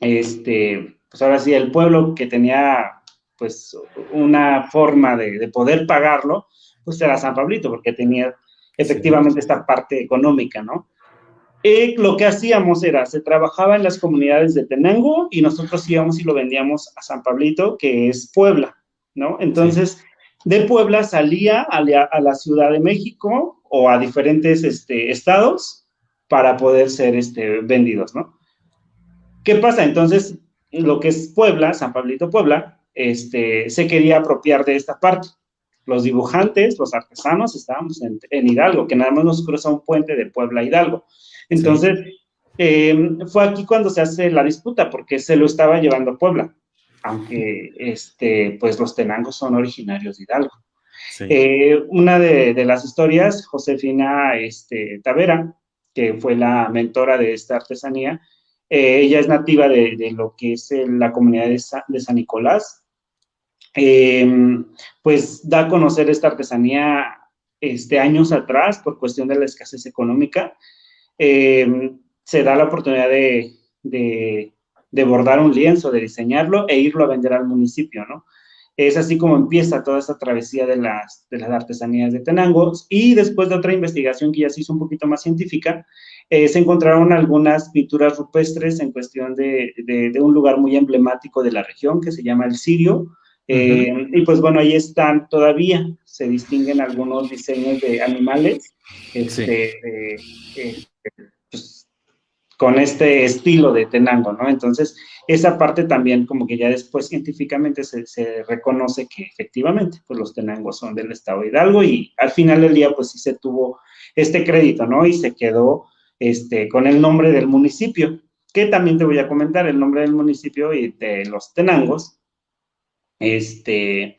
[SPEAKER 2] este, pues ahora sí, el pueblo que tenía pues una forma de, poder pagarlo, pues era San Pablito, porque tenía efectivamente esta parte económica, ¿no? Y lo que hacíamos era, se trabajaba en las comunidades de Tenango y nosotros íbamos y lo vendíamos a San Pablito, que es Puebla, ¿no? Entonces, de Puebla salía a la, Ciudad de México o a diferentes este, estados para poder ser este, vendidos, ¿no? ¿Qué pasa? Entonces, lo que es Puebla, San Pablito Puebla, este, se quería apropiar de esta parte. Los dibujantes, los artesanos, estábamos en, Hidalgo, que nada más nos cruza un puente de Puebla a Hidalgo. Entonces, em, fue aquí cuando se hace la disputa, porque se lo estaba llevando a Puebla, aunque este, pues los tenangos son originarios de Hidalgo. Eh, una de, las historias, Josefina este, Tavera, que fue la mentora de esta artesanía, eh, ella es nativa de, lo que es la comunidad de, San Nicolás. Em, pues da a conocer esta artesanía este, años atrás por cuestión de la escasez económica. Em, se da la oportunidad de, de, bordar un lienzo, de diseñarlo e irlo a vender al municipio, ¿no? Es así como empieza toda esta travesía de las, de las artesanías de Tenango. Y después de otra investigación que ya se hizo un poquito más científica, eh, se encontraron algunas pinturas rupestres en cuestión de, de, un lugar muy emblemático de la región que se llama el Sirio. Eh, y pues bueno, ahí están todavía, se distinguen algunos diseños de animales este, pues, con este estilo de Tenango, ¿no? Entonces, esa parte también como que ya después científicamente se, reconoce que efectivamente pues los Tenangos son del estado de Hidalgo y al final del día pues sí se tuvo este crédito, ¿no? Y se quedó este, con el nombre del municipio, que también te voy a comentar el nombre del municipio y de los Tenangos. Este,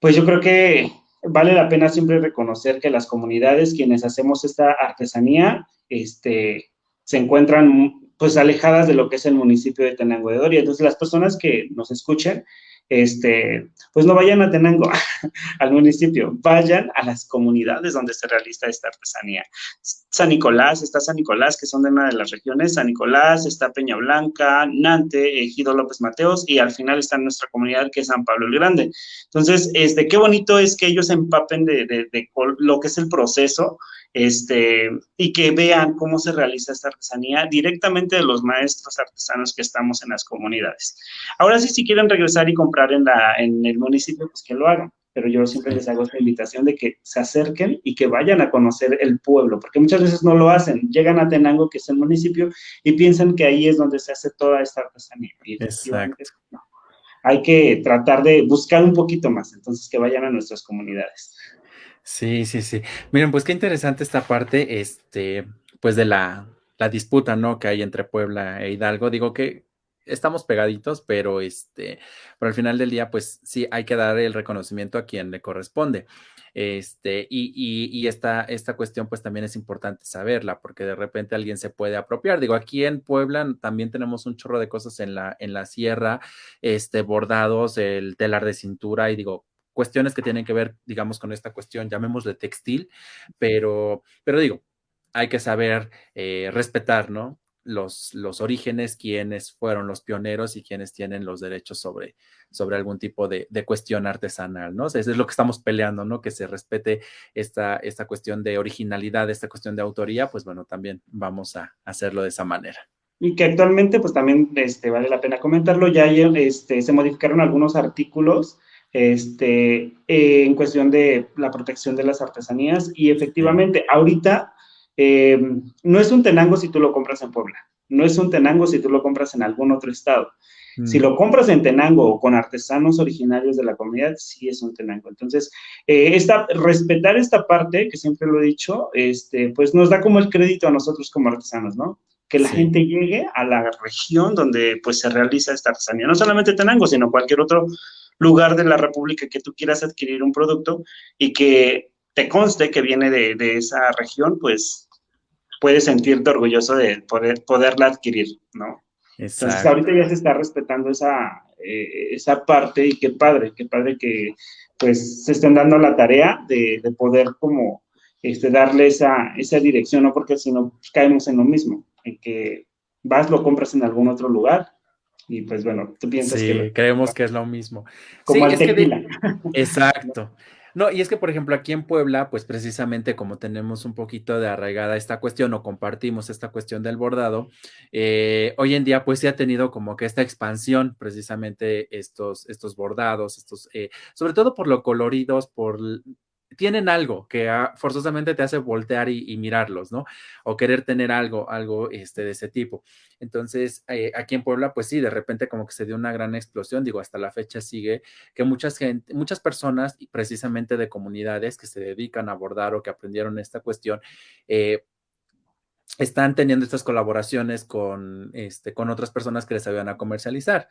[SPEAKER 2] pues yo creo que vale la pena siempre reconocer que las comunidades quienes hacemos esta artesanía, este, se encuentran pues alejadas de lo que es el municipio de Tenango de Doria. Entonces las personas que nos escuchen, este, pues no vayan a Tenango, [LAUGHS] al municipio, vayan a las comunidades donde se realiza esta artesanía. San Nicolás, está San Nicolás, que son de una de las regiones, San Nicolás, está Peña Blanca, Nante, Ejido López Mateos, y al final está nuestra comunidad, que es San Pablo el Grande. Entonces, este, qué bonito es que ellos empapen de, de, de lo que es el proceso, este, y que vean cómo se realiza esta artesanía directamente de los maestros artesanos que estamos en las comunidades. Ahora sí, si quieren regresar y comprar en, la, en el municipio, pues que lo hagan, pero yo siempre les hago esta invitación de que se acerquen y que vayan a conocer el pueblo, porque muchas veces no lo hacen, llegan a Tenango, que es el municipio, y piensan que ahí es donde se hace toda esta artesanía. Exacto. Hay que tratar de buscar un poquito más, entonces que vayan a nuestras comunidades.
[SPEAKER 1] Sí, sí, sí. Miren, pues qué interesante esta parte, este, pues de la, la disputa, ¿no? Que hay entre Puebla e Hidalgo. Digo que estamos pegaditos, pero este, pero al final del día, pues sí, hay que dar el reconocimiento a quien le corresponde. Este, y, y, esta, esta cuestión, pues también es importante saberla, porque de repente alguien se puede apropiar. Digo, aquí en Puebla también tenemos un chorro de cosas en la, en la sierra, este, bordados, el telar de cintura, y digo, cuestiones que tienen que ver, digamos, con esta cuestión, llamémosle textil, pero, pero digo, hay que saber eh, respetar, ¿no? los, los orígenes, quiénes fueron los pioneros y quiénes tienen los derechos sobre, sobre algún tipo de, cuestión artesanal, ¿no? eso es lo que estamos peleando, ¿no? Que se respete esta, esta cuestión de originalidad, esta cuestión de autoría, pues bueno, también vamos a hacerlo de esa manera.
[SPEAKER 2] Y que actualmente, pues también este, vale la pena comentarlo, ya este, se modificaron algunos artículos este, en cuestión de la protección de las artesanías y efectivamente, ahorita eh, no es un tenango si tú lo compras en Puebla, no es un tenango si tú lo compras en algún otro estado. Si mm. lo compras en Tenango o con artesanos originarios de la comunidad, sí es un Tenango. Entonces, eh, respetar esta parte, que siempre lo he dicho, este, pues nos da como el crédito a nosotros como artesanos, ¿no? Que la gente llegue a la región donde pues se realiza esta artesanía. No solamente Tenango, sino cualquier otro lugar de la República que tú quieras adquirir un producto y que te conste que viene de, de esa región, pues puedes sentirte orgulloso de poder, poderla adquirir, ¿no? Entonces, ahorita ya se está respetando esa, eh, esa parte y qué padre, qué padre que pues se estén dando la tarea de, de poder como este, darle esa, esa dirección, ¿no? Porque si no, pues, caemos en lo mismo, en que vas, lo compras en algún otro lugar y pues bueno, tú piensas
[SPEAKER 1] sí,
[SPEAKER 2] que...
[SPEAKER 1] creemos [LAUGHS] que es lo mismo.
[SPEAKER 2] Como el tequila. [LAUGHS]
[SPEAKER 1] Exacto. No, y es que, por ejemplo, aquí en Puebla, pues precisamente como tenemos un poquito de arraigada esta cuestión o compartimos esta cuestión del bordado, eh, hoy en día pues se ha tenido como que esta expansión, precisamente estos, estos bordados, estos, eh, sobre todo por lo coloridos, por tienen algo que forzosamente te hace voltear y, mirarlos, ¿no? O querer tener algo, algo este, de ese tipo. Entonces, eh, aquí en Puebla, pues sí, de repente como que se dio una gran explosión, digo, hasta la fecha sigue, que muchas gente, muchas personas, precisamente de comunidades que se dedican a abordar o que aprendieron esta cuestión, eh, están teniendo estas colaboraciones con, este, con otras personas que les ayudan a comercializar.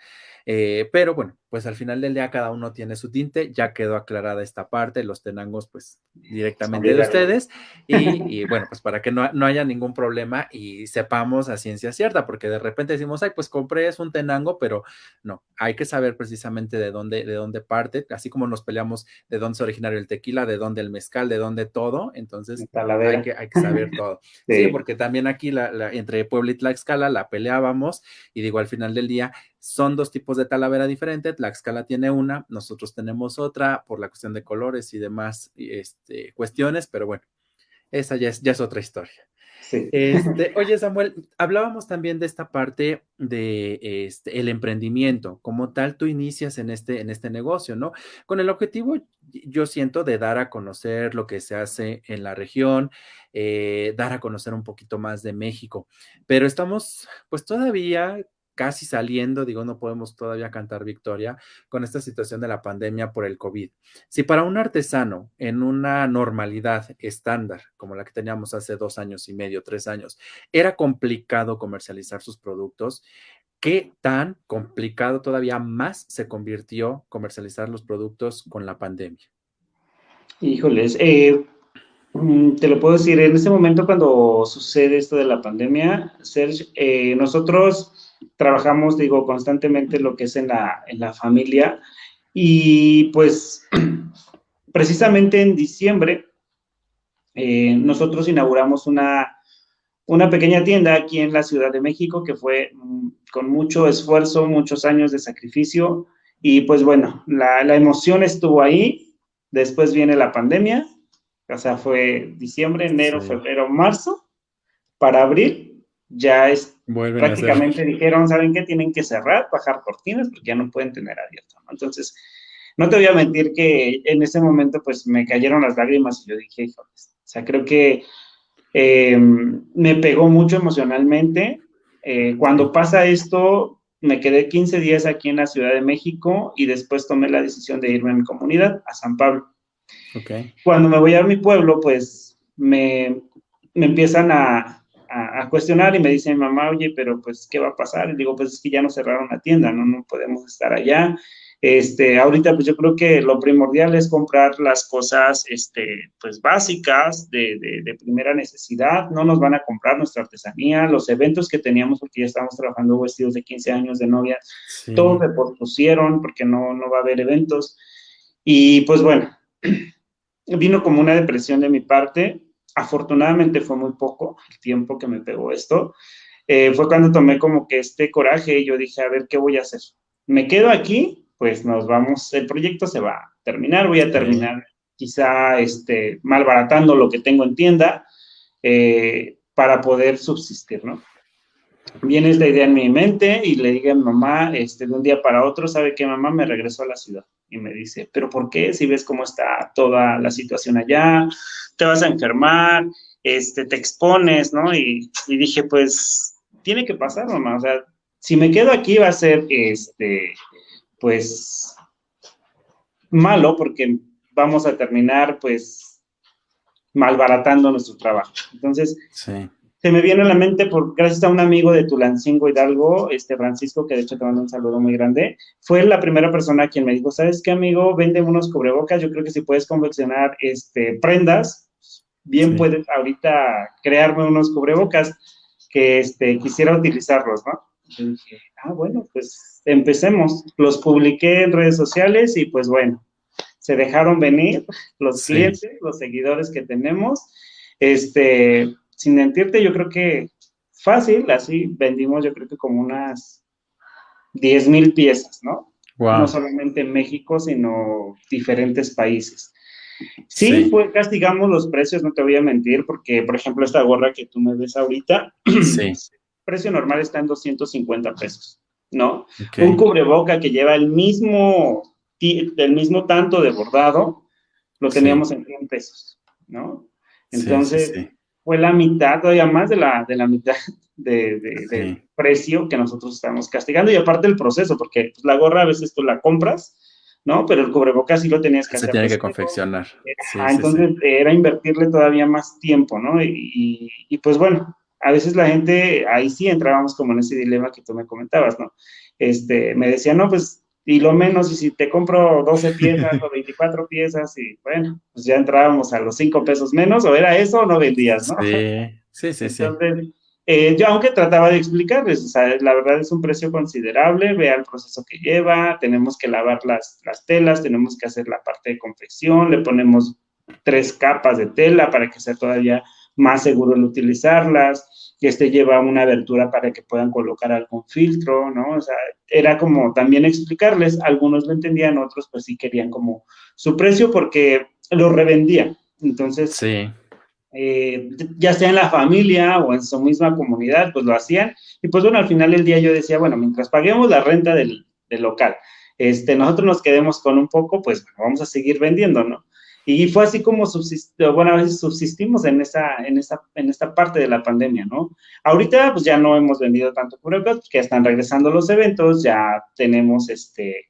[SPEAKER 1] Eh, pero bueno, pues al final del día cada uno tiene su tinte, ya quedó aclarada esta parte, los tenangos pues directamente de ustedes y, [LAUGHS] bueno, pues para que no, no, haya ningún problema y sepamos a ciencia cierta, porque de repente decimos, ay, pues compré es un tenango, pero no, hay que saber precisamente de dónde, de dónde parte, así como nos peleamos de dónde es originario el tequila, de dónde el mezcal, de dónde todo, entonces hay que, hay que saber [LAUGHS] todo. sí, porque también aquí la, entre Puebla y Tlaxcala la peleábamos y digo, al final del día son dos tipos de talavera diferentes, Tlaxcala tiene una, nosotros tenemos otra por la cuestión de colores y demás este, cuestiones, pero bueno, esa ya es, ya es otra historia. Este, [LAUGHS] oye, Samuel, hablábamos también de esta parte de este, el emprendimiento. Como tal, tú inicias en este, en este negocio, ¿no? Con el objetivo, yo siento, de dar a conocer lo que se hace en la región, eh, dar a conocer un poquito más de México. Pero estamos, pues todavía casi saliendo, digo, no podemos todavía cantar victoria con esta situación de la pandemia por el COVID. Si para un artesano en una normalidad estándar, como la que teníamos hace dos años y medio, tres años, era complicado comercializar sus productos, ¿qué tan complicado todavía más se convirtió comercializar los productos con la pandemia?
[SPEAKER 2] Híjoles, eh, te lo puedo decir, en ese momento cuando sucede esto de la pandemia, Serge, eh, nosotros trabajamos, digo, constantemente lo que es en la, en la familia. Y pues [CLEARS THROAT] precisamente en diciembre eh, nosotros inauguramos una, una pequeña tienda aquí en la Ciudad de México que fue mm, con mucho esfuerzo, muchos años de sacrificio. Y pues bueno, la, la emoción estuvo ahí. Después viene la pandemia, o sea, fue diciembre, enero, febrero, marzo. Para abril ya es prácticamente dijeron, ¿saben qué? Tienen que cerrar, bajar cortinas porque ya no pueden tener abierto, ¿no? Entonces, no te voy a mentir que en ese momento pues me cayeron las lágrimas y yo dije, híjoles, o sea, creo que eh, me pegó mucho emocionalmente. Eh, cuando pasa esto, me quedé 15 días aquí en la Ciudad de México y después tomé la decisión de irme a mi comunidad, a San Pablo. Okay. Cuando me voy a mi pueblo, pues me, me empiezan a, a, cuestionar y me dice mi mamá, oye, pero pues, ¿qué va a pasar? Y digo, pues es que ya nos cerraron la tienda, ¿no? No podemos estar allá. Este, ahorita pues yo creo que lo primordial es comprar las cosas, este, pues básicas de, de, primera necesidad, no nos van a comprar nuestra artesanía, los eventos que teníamos, porque ya estamos trabajando vestidos de 15 años de novia, todos se pospusieron porque no, no va a haber eventos. Y pues bueno, vino como una depresión de mi parte, afortunadamente fue muy poco el tiempo que me pegó esto, eh, fue cuando tomé como que este coraje y yo dije, a ver, ¿qué voy a hacer? ¿Me quedo aquí pues nos vamos, el proyecto se va a terminar, voy a terminar quizá este, malbaratando lo que tengo en tienda eh, para poder subsistir, ¿no? Viene esta idea en mi mente y le digo a mi mamá, este, de un día para otro, ¿sabe qué, mamá? Me regresó a la ciudad. Y me dice, ¿pero por qué? Si ves cómo está toda la situación allá, te vas a enfermar, este, te expones, ¿no? Y, dije, pues, tiene que pasar, mamá. O sea, si me quedo aquí va a ser, este, pues malo porque vamos a terminar pues malbaratando nuestro trabajo. Entonces, se me viene a la mente, por, gracias a un amigo de Tulancingo Hidalgo, este Francisco, que de hecho te mando un saludo muy grande, fue la primera persona quien me dijo, ¿sabes qué, amigo? Vende unos cubrebocas, yo creo que si puedes confeccionar este, prendas, bien puedes ahorita crearme unos cubrebocas que este, quisiera utilizarlos, ¿no? Yo dije, ah, bueno, pues empecemos. Los publiqué en redes sociales y pues bueno, se dejaron venir los clientes, los seguidores que tenemos. Este, sin mentirte, yo creo que fácil, así vendimos yo creo que como unas 10 mil piezas, ¿no? No solamente en México, sino diferentes países. Sí, pues castigamos los precios, no te voy a mentir, porque, por ejemplo, esta gorra que tú me ves ahorita, [CLEARS THROAT] sí. precio normal está en 250 pesos. ¿no? Un cubreboca que lleva el mismo, el mismo tanto de bordado, lo teníamos en 100 pesos, ¿no? Entonces, fue la mitad, todavía más de la, de la mitad de, del precio que nosotros estamos castigando. Y aparte el proceso, porque pues, la gorra a veces tú la compras, ¿no? Pero el cubrebocas sí lo tenías que
[SPEAKER 1] hacer. Se tiene que confeccionar.
[SPEAKER 2] entonces era invertirle todavía más tiempo, ¿no? y, y, pues bueno, a veces la gente, ahí sí entrábamos como en ese dilema que tú me comentabas, ¿no? Este, me decía, no, pues, y lo menos, y si te compro 12 piezas o 24 piezas, y bueno, pues ya entrábamos a los 5 pesos menos, o era eso o no vendías, ¿no?
[SPEAKER 1] Sí, sí, sí.
[SPEAKER 2] Entonces, eh, yo aunque trataba de explicarles, o sea, la verdad es un precio considerable, vea el proceso que lleva, tenemos que lavar las, las telas, tenemos que hacer la parte de confección, le ponemos tres capas de tela para que sea todavía más seguro el utilizarlas, que este lleva una abertura para que puedan colocar algún filtro, ¿no? O sea, era como también explicarles, algunos lo entendían, otros pues sí querían como su precio porque lo revendían. Entonces,
[SPEAKER 1] sí.
[SPEAKER 2] Eh, ya sea en la familia o en su misma comunidad, pues lo hacían. Y pues bueno, al final del día yo decía, bueno, mientras paguemos la renta del, del local, este, nosotros nos quedemos con un poco, pues vamos a seguir vendiendo, ¿no? Y fue así como subsistimos, bueno, subsistimos en esa, en, esa, en esta parte de la pandemia, ¿no? Ahorita pues ya no hemos vendido tanto cubrebocas, porque están regresando los eventos, ya tenemos este,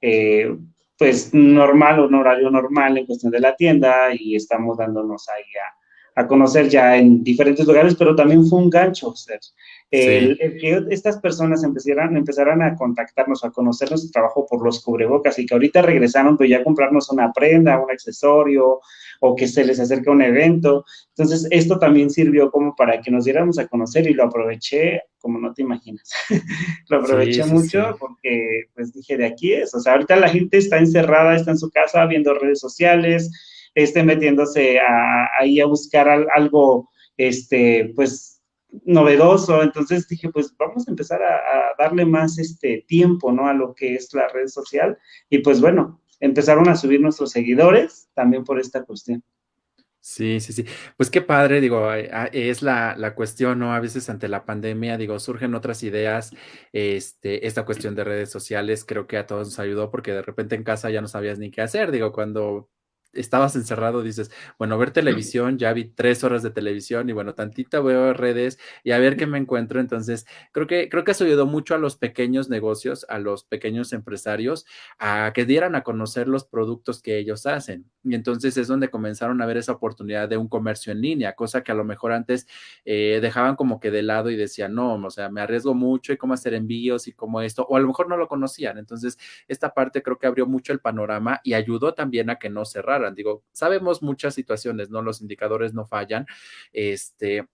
[SPEAKER 2] eh, pues normal, un horario normal en cuestión de la tienda y estamos dándonos ahí a, a conocer ya en diferentes lugares, pero también fue un gancho, o sea, el, que estas personas empezaran, empezaran a contactarnos, a conocer nuestro trabajo por los cubrebocas y que ahorita regresaron, pues ya comprarnos una prenda, un accesorio o que se les acerque un evento. Entonces, esto también sirvió como para que nos diéramos a conocer y lo aproveché como no te imaginas. [LAUGHS] lo aproveché mucho porque pues dije, de aquí es, o sea, ahorita la gente está encerrada, está en su casa viendo redes sociales, esté metiéndose ahí a buscar algo, este, pues novedoso, entonces dije, pues vamos a empezar a, darle más este tiempo, ¿no? A lo que es la red social y pues bueno, empezaron a subir nuestros seguidores también por esta cuestión.
[SPEAKER 1] Sí, sí, sí. Pues qué padre, digo, es la, la, cuestión, ¿no? A veces ante la pandemia, digo, surgen otras ideas, este, esta cuestión de redes sociales creo que a todos nos ayudó porque de repente en casa ya no sabías ni qué hacer, digo, cuando estabas encerrado, dices, bueno, ver televisión, ya vi tres horas de televisión y bueno, tantita veo redes y a ver qué me encuentro. Entonces, creo que, creo que eso ayudó mucho a los pequeños negocios, a los pequeños empresarios, a que dieran a conocer los productos que ellos hacen. Y entonces es donde comenzaron a ver esa oportunidad de un comercio en línea, cosa que a lo mejor antes eh, dejaban como que de lado y decían, no, o sea, me arriesgo mucho y cómo hacer envíos y cómo esto, o a lo mejor no lo conocían. Entonces, esta parte creo que abrió mucho el panorama y ayudó también a que no Digo, sabemos muchas situaciones, ¿no? Los indicadores no fallan. Este,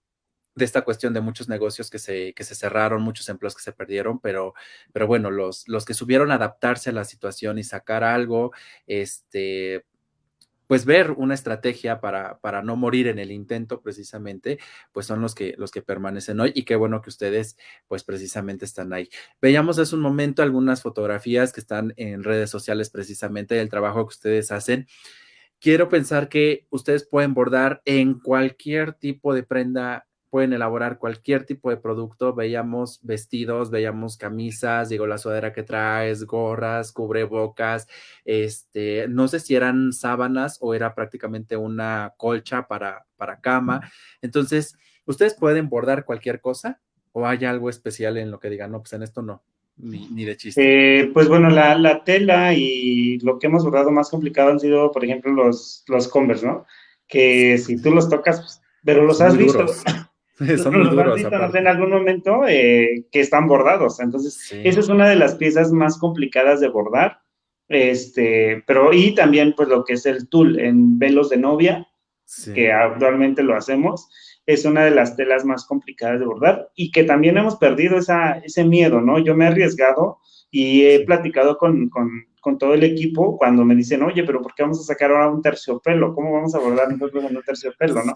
[SPEAKER 1] de esta cuestión de muchos negocios que se, que se cerraron, muchos empleos que se perdieron, pero, pero bueno, los, los que subieron a adaptarse a la situación y sacar algo, este, pues ver una estrategia para, para no morir en el intento precisamente, pues son los que, los que permanecen hoy y qué bueno que ustedes pues precisamente están ahí. Veíamos hace un momento algunas fotografías que están en redes sociales precisamente del trabajo que ustedes hacen quiero pensar que ustedes pueden bordar en cualquier tipo de prenda pueden elaborar cualquier tipo de producto. Veíamos vestidos, veíamos camisas, digo, la sudadera que traes, gorras, cubrebocas, este, no sé si eran sábanas o era prácticamente una colcha para, para cama. Entonces, ¿ustedes pueden bordar cualquier cosa o hay algo especial en lo que digan, no, pues en esto no? Ni, de chiste.
[SPEAKER 2] Eh, pues bueno, la, la, tela y lo que hemos bordado más complicado han sido, por ejemplo, los, los Converse, ¿no? Que si tú los tocas, pues, pero los has visto. [LAUGHS] [LAUGHS] Son muy duros. en algún momento eh, que están bordados. Entonces, esa es una de las piezas más complicadas de bordar. Este, pero y también pues lo que es el tul en velos de novia, que actualmente lo hacemos, es una de las telas más complicadas de bordar y que también hemos perdido esa, ese miedo, ¿no? Yo me he arriesgado y he platicado con, con con todo el equipo cuando me dicen, oye, pero ¿por qué vamos a sacar ahora un terciopelo? ¿Cómo vamos a abordar nosotros en un terciopelo, no?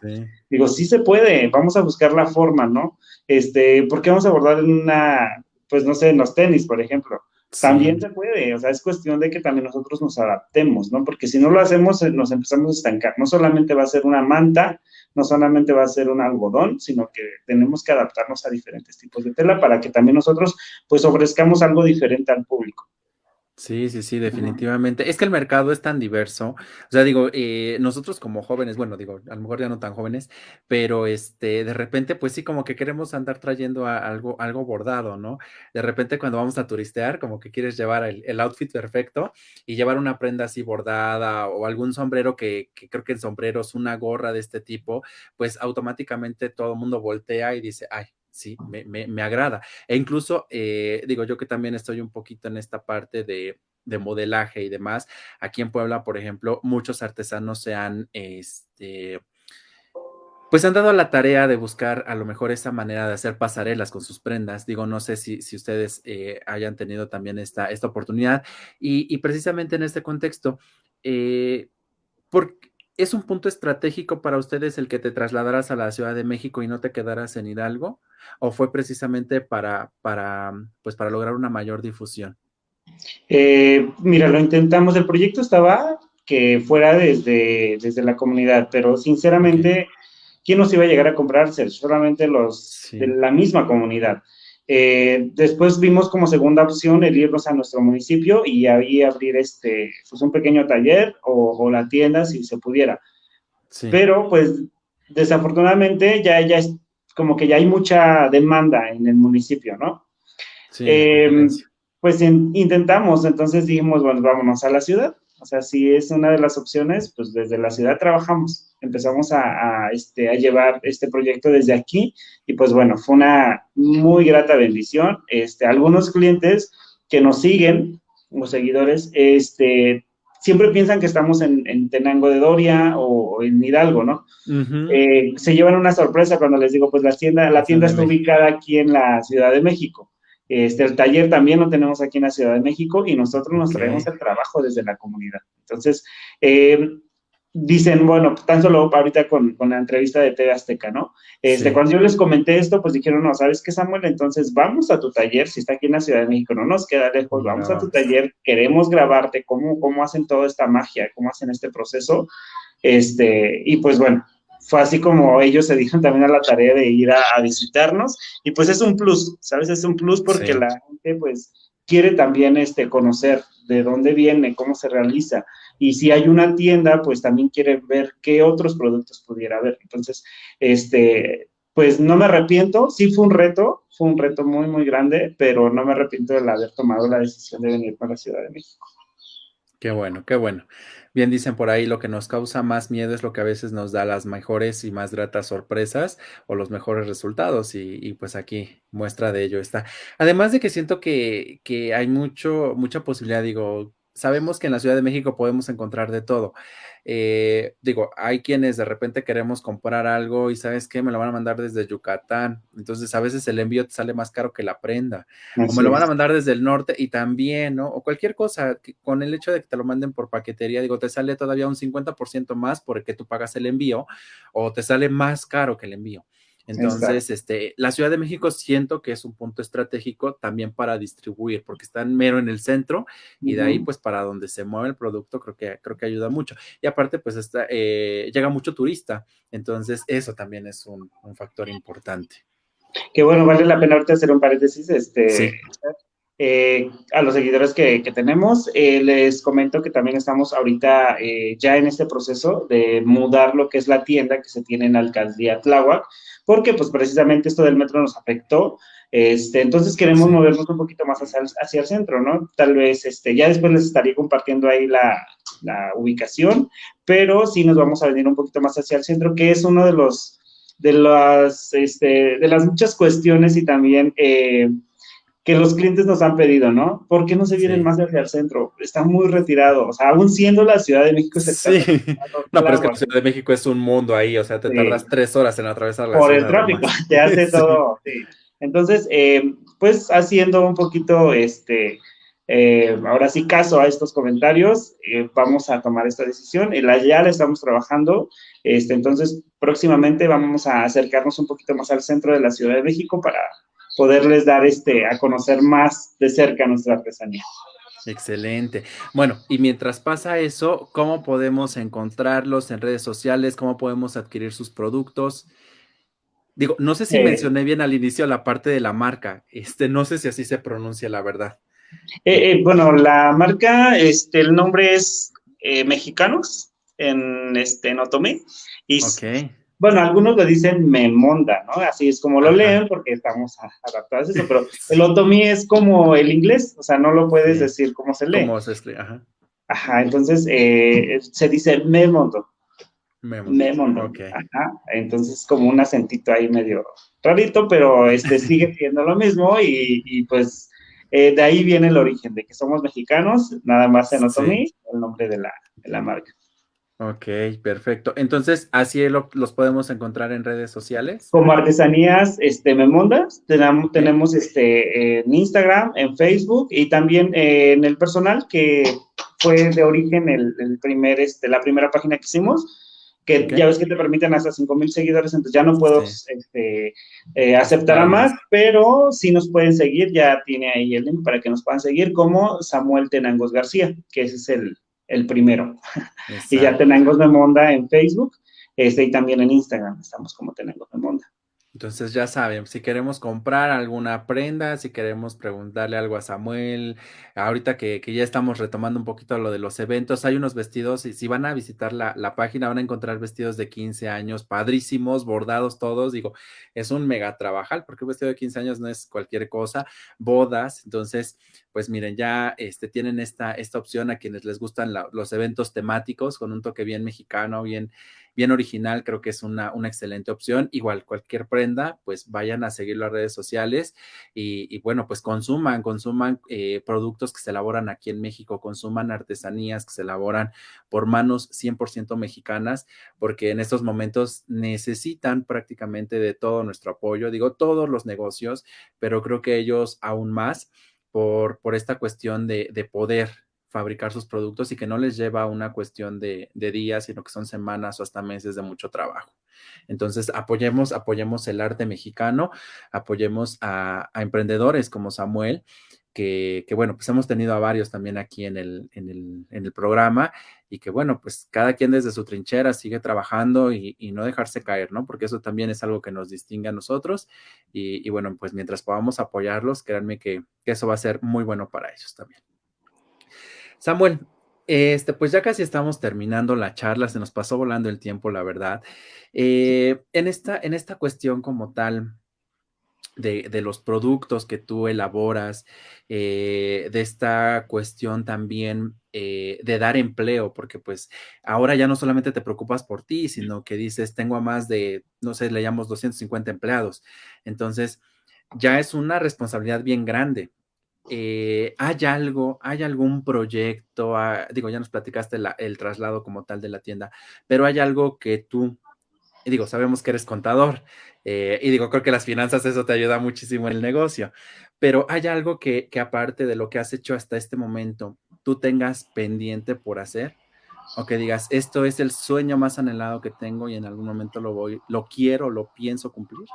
[SPEAKER 2] Digo, sí se puede, vamos a buscar la forma, ¿no? Este, ¿por qué vamos a abordar en una, pues no sé, en los tenis, por ejemplo? También se puede, o sea, es cuestión de que también nosotros nos adaptemos, ¿no? Porque si no lo hacemos, eh, nos empezamos a estancar. No solamente va a ser una manta, no solamente va a ser un algodón, sino que tenemos que adaptarnos a diferentes tipos de tela para que también nosotros, pues, ofrezcamos algo diferente al público.
[SPEAKER 1] Sí, sí, sí, definitivamente. Es que el mercado es tan diverso. O sea, digo, eh, nosotros como jóvenes, bueno, digo, a lo mejor ya no tan jóvenes, pero este, de repente, pues sí, como que queremos andar trayendo algo, algo bordado, ¿no? De repente cuando vamos a turistear, como que quieres llevar el, outfit perfecto y llevar una prenda así bordada o algún sombrero que, que creo que el sombrero es una gorra de este tipo, pues automáticamente todo el mundo voltea y dice, ay, sí, me, agrada. E incluso, eh, digo yo que también estoy un poquito en esta parte de, modelaje y demás. Aquí en Puebla, por ejemplo, muchos artesanos se han, este, pues han dado la tarea de buscar a lo mejor esa manera de hacer pasarelas con sus prendas. Digo, no sé si, si ustedes eh, hayan tenido también esta, esta oportunidad. Y, precisamente en este contexto, eh, porque ¿Es un punto estratégico para ustedes el que te trasladaras a la Ciudad de México y no te quedaras en Hidalgo? ¿O fue precisamente para, para, pues para lograr una mayor difusión?
[SPEAKER 2] Eh, mira, lo intentamos. El proyecto estaba que fuera desde, desde la comunidad, pero sinceramente, ¿quién nos iba a llegar a comprarse? Solamente los de la misma comunidad. Eh, después vimos como segunda opción el irnos a nuestro municipio y ahí abrir este, pues un pequeño taller o, la tienda si se pudiera. Pero pues desafortunadamente ya, ya es como que ya hay mucha demanda en el municipio, ¿no? Sí, em, pues intentamos, entonces dijimos, bueno, vámonos a la ciudad. O sea, si es una de las opciones, pues desde la ciudad trabajamos empezamos a, este, a llevar este proyecto desde aquí y pues bueno, fue una muy grata bendición. Este, algunos clientes que nos siguen, como seguidores, este, siempre piensan que estamos en, Tenango de Doria o, en Hidalgo, ¿no? Eh, se llevan una sorpresa cuando les digo, pues la tienda, la tienda está ubicada aquí en la Ciudad de México. Este, el taller también lo tenemos aquí en la Ciudad de México y nosotros nos traemos el trabajo desde la comunidad. Entonces, eh, dicen, bueno, tan solo ahorita con, la entrevista de TV Azteca, ¿no? Este, Cuando yo les comenté esto, pues dijeron, no, ¿sabes qué, Samuel? Entonces vamos a tu taller, si está aquí en la Ciudad de México, no nos queda lejos, vamos a tu taller, queremos grabarte cómo, cómo hacen toda esta magia, cómo hacen este proceso. Este, y pues bueno, fue así como ellos se dieron también a la tarea de ir a, visitarnos, y pues es un plus, ¿sabes? Es un plus porque la gente, pues, quiere también este, conocer de dónde viene, cómo se realiza. Y si hay una tienda, pues también quiere ver qué otros productos pudiera haber. Entonces, este, pues no me arrepiento, sí fue un reto, fue un reto muy, muy grande, pero no me arrepiento de haber tomado la decisión de venir para la Ciudad de México.
[SPEAKER 1] Qué bueno, qué bueno. Bien dicen por ahí, lo que nos causa más miedo es lo que a veces nos da las mejores y más gratas sorpresas o los mejores resultados y, pues aquí muestra de ello está. Además de que siento que, que hay mucho, mucha posibilidad, digo, sabemos que en la Ciudad de México podemos encontrar de todo. Eh, digo, hay quienes de repente queremos comprar algo y sabes qué, me lo van a mandar desde Yucatán. Entonces a veces el envío te sale más caro que la prenda. o me lo van a mandar desde el norte y también, ¿no? O cualquier cosa, con el hecho de que te lo manden por paquetería, digo, te sale todavía un 50% más porque tú pagas el envío o te sale más caro que el envío. Entonces, este, la Ciudad de México siento que es un punto estratégico también para distribuir, porque están mero en el centro y de ahí, pues, para donde se mueve el producto, creo que, creo que ayuda mucho. Y aparte, pues, está, eh, llega mucho turista, entonces eso también es un, factor importante.
[SPEAKER 2] Que bueno, vale la pena ahorita hacer un paréntesis, este, eh, a los seguidores que, tenemos. Eh, les comento que también estamos ahorita ya en este proceso de mudar lo que es la tienda que se tiene en Alcaldía Tláhuac porque pues precisamente esto del metro nos afectó. Este, entonces queremos movernos un poquito más hacia, hacia, el centro, ¿no? Tal vez, este, ya después les estaría compartiendo ahí la, la, ubicación, pero sí nos vamos a venir un poquito más hacia el centro, que es uno de los, de las, este, de las muchas cuestiones y también eh, que los clientes nos han pedido, ¿no? ¿Por qué no se vienen más hacia el centro? Está muy retirado, o sea, aún siendo la Ciudad de México.
[SPEAKER 1] Sí, no, pero es que la Ciudad de México es un mundo ahí, o sea, te tardas tres horas en atravesar la
[SPEAKER 2] Por el tráfico, [LAUGHS] te hace todo, sí. Entonces, eh, pues haciendo un poquito, este, eh, ahora sí caso a estos comentarios, eh, vamos a tomar esta decisión, la ya la estamos trabajando, este, entonces próximamente vamos a acercarnos un poquito más al centro de la Ciudad de México para poderles dar este, a conocer más de cerca nuestra artesanía.
[SPEAKER 1] Excelente. Bueno, y mientras pasa eso, ¿cómo podemos encontrarlos en redes sociales? ¿Cómo podemos adquirir sus productos? Digo, no sé si eh. mencioné bien al inicio la parte de la marca. Este, no sé si así se pronuncia la verdad.
[SPEAKER 2] Eh, eh, bueno, la marca, este, el nombre es Mexicanos en este en Otomí. Y okay. Bueno, algunos lo dicen memonda, ¿no? Así es como lo leen porque estamos adaptados a eso, pero el otomí es como el inglés, o sea, no lo puedes decir como se lee. Como se escribe, ajá. Ajá, entonces eh, se dice memondo. Memondo. Okay. Ajá, entonces como un acentito ahí medio rarito, pero este [LAUGHS] sigue siendo lo mismo y, pues eh, de ahí viene el origen, de que somos mexicanos, nada más en otomí, el nombre de la, de la marca.
[SPEAKER 1] Ok, perfecto. Entonces, así los podemos encontrar en redes sociales.
[SPEAKER 2] Como artesanías este, Memondas, tenemos, tenemos este, en Instagram, en Facebook y también eh, en el personal, que fue de origen el, primer, este, la primera página que hicimos, que ya ves que te permiten hasta 5 mil seguidores, entonces ya no puedo este, eh, aceptar a más, pero sí nos pueden seguir, ya tiene ahí el link para que nos puedan seguir, como Samuel Tenangos García, que ese es el, el primero. [LAUGHS] y ya tenemos Memonda en Facebook este, y también en Instagram estamos como tenemos Memonda.
[SPEAKER 1] Entonces ya saben, si queremos comprar alguna prenda, si queremos preguntarle algo a Samuel, ahorita que, ya estamos retomando un poquito lo de los eventos, hay unos vestidos, y si van a visitar la, la, página van a encontrar vestidos de 15 años, padrísimos, bordados todos, digo, es un mega trabajal, porque un vestido de 15 años no es cualquier cosa, bodas, entonces, pues miren, ya este, tienen esta, esta opción a quienes les gustan los eventos temáticos con un toque bien mexicano, bien bien original, creo que es una, una excelente opción. Igual, cualquier prenda, pues vayan a seguir las redes sociales y, bueno, pues consuman, consuman eh, productos que se elaboran aquí en México, consuman artesanías que se elaboran por manos 100% mexicanas, porque en estos momentos necesitan prácticamente de todo nuestro apoyo, digo, todos los negocios, pero creo que ellos aún más por, por esta cuestión de, de poder fabricar sus productos y que no les lleva una cuestión de, días, sino que son semanas o hasta meses de mucho trabajo. Entonces, apoyemos, apoyemos el arte mexicano, apoyemos a, emprendedores como Samuel, que, bueno, pues hemos tenido a varios también aquí en el, en el, programa y que bueno, pues cada quien desde su trinchera sigue trabajando y, no dejarse caer, ¿no? Porque eso también es algo que nos distingue a nosotros y, bueno, pues mientras podamos apoyarlos, créanme que, eso va a ser muy bueno para ellos también. Samuel, este, pues ya casi estamos terminando la charla, se nos pasó volando el tiempo, la verdad. Eh, en, esta, en esta cuestión como tal, de, los productos que tú elaboras, eh, de esta cuestión también eh, de dar empleo, porque pues ahora ya no solamente te preocupas por ti, sino que dices, tengo a más de, no sé, le llamamos 250 empleados. Entonces, ya es una responsabilidad bien grande. Eh, ¿Hay algo, hay algún proyecto? Ah, digo, ya nos platicaste el traslado como tal de la tienda, pero hay algo que tú, digo, sabemos que eres contador, eh, y digo, creo que las finanzas, eso te ayuda muchísimo en el negocio. Pero hay algo que, aparte de lo que has hecho hasta este momento, tú tengas pendiente por hacer o que digas, esto es el sueño más anhelado que tengo y en algún momento lo voy, lo quiero, lo pienso cumplir?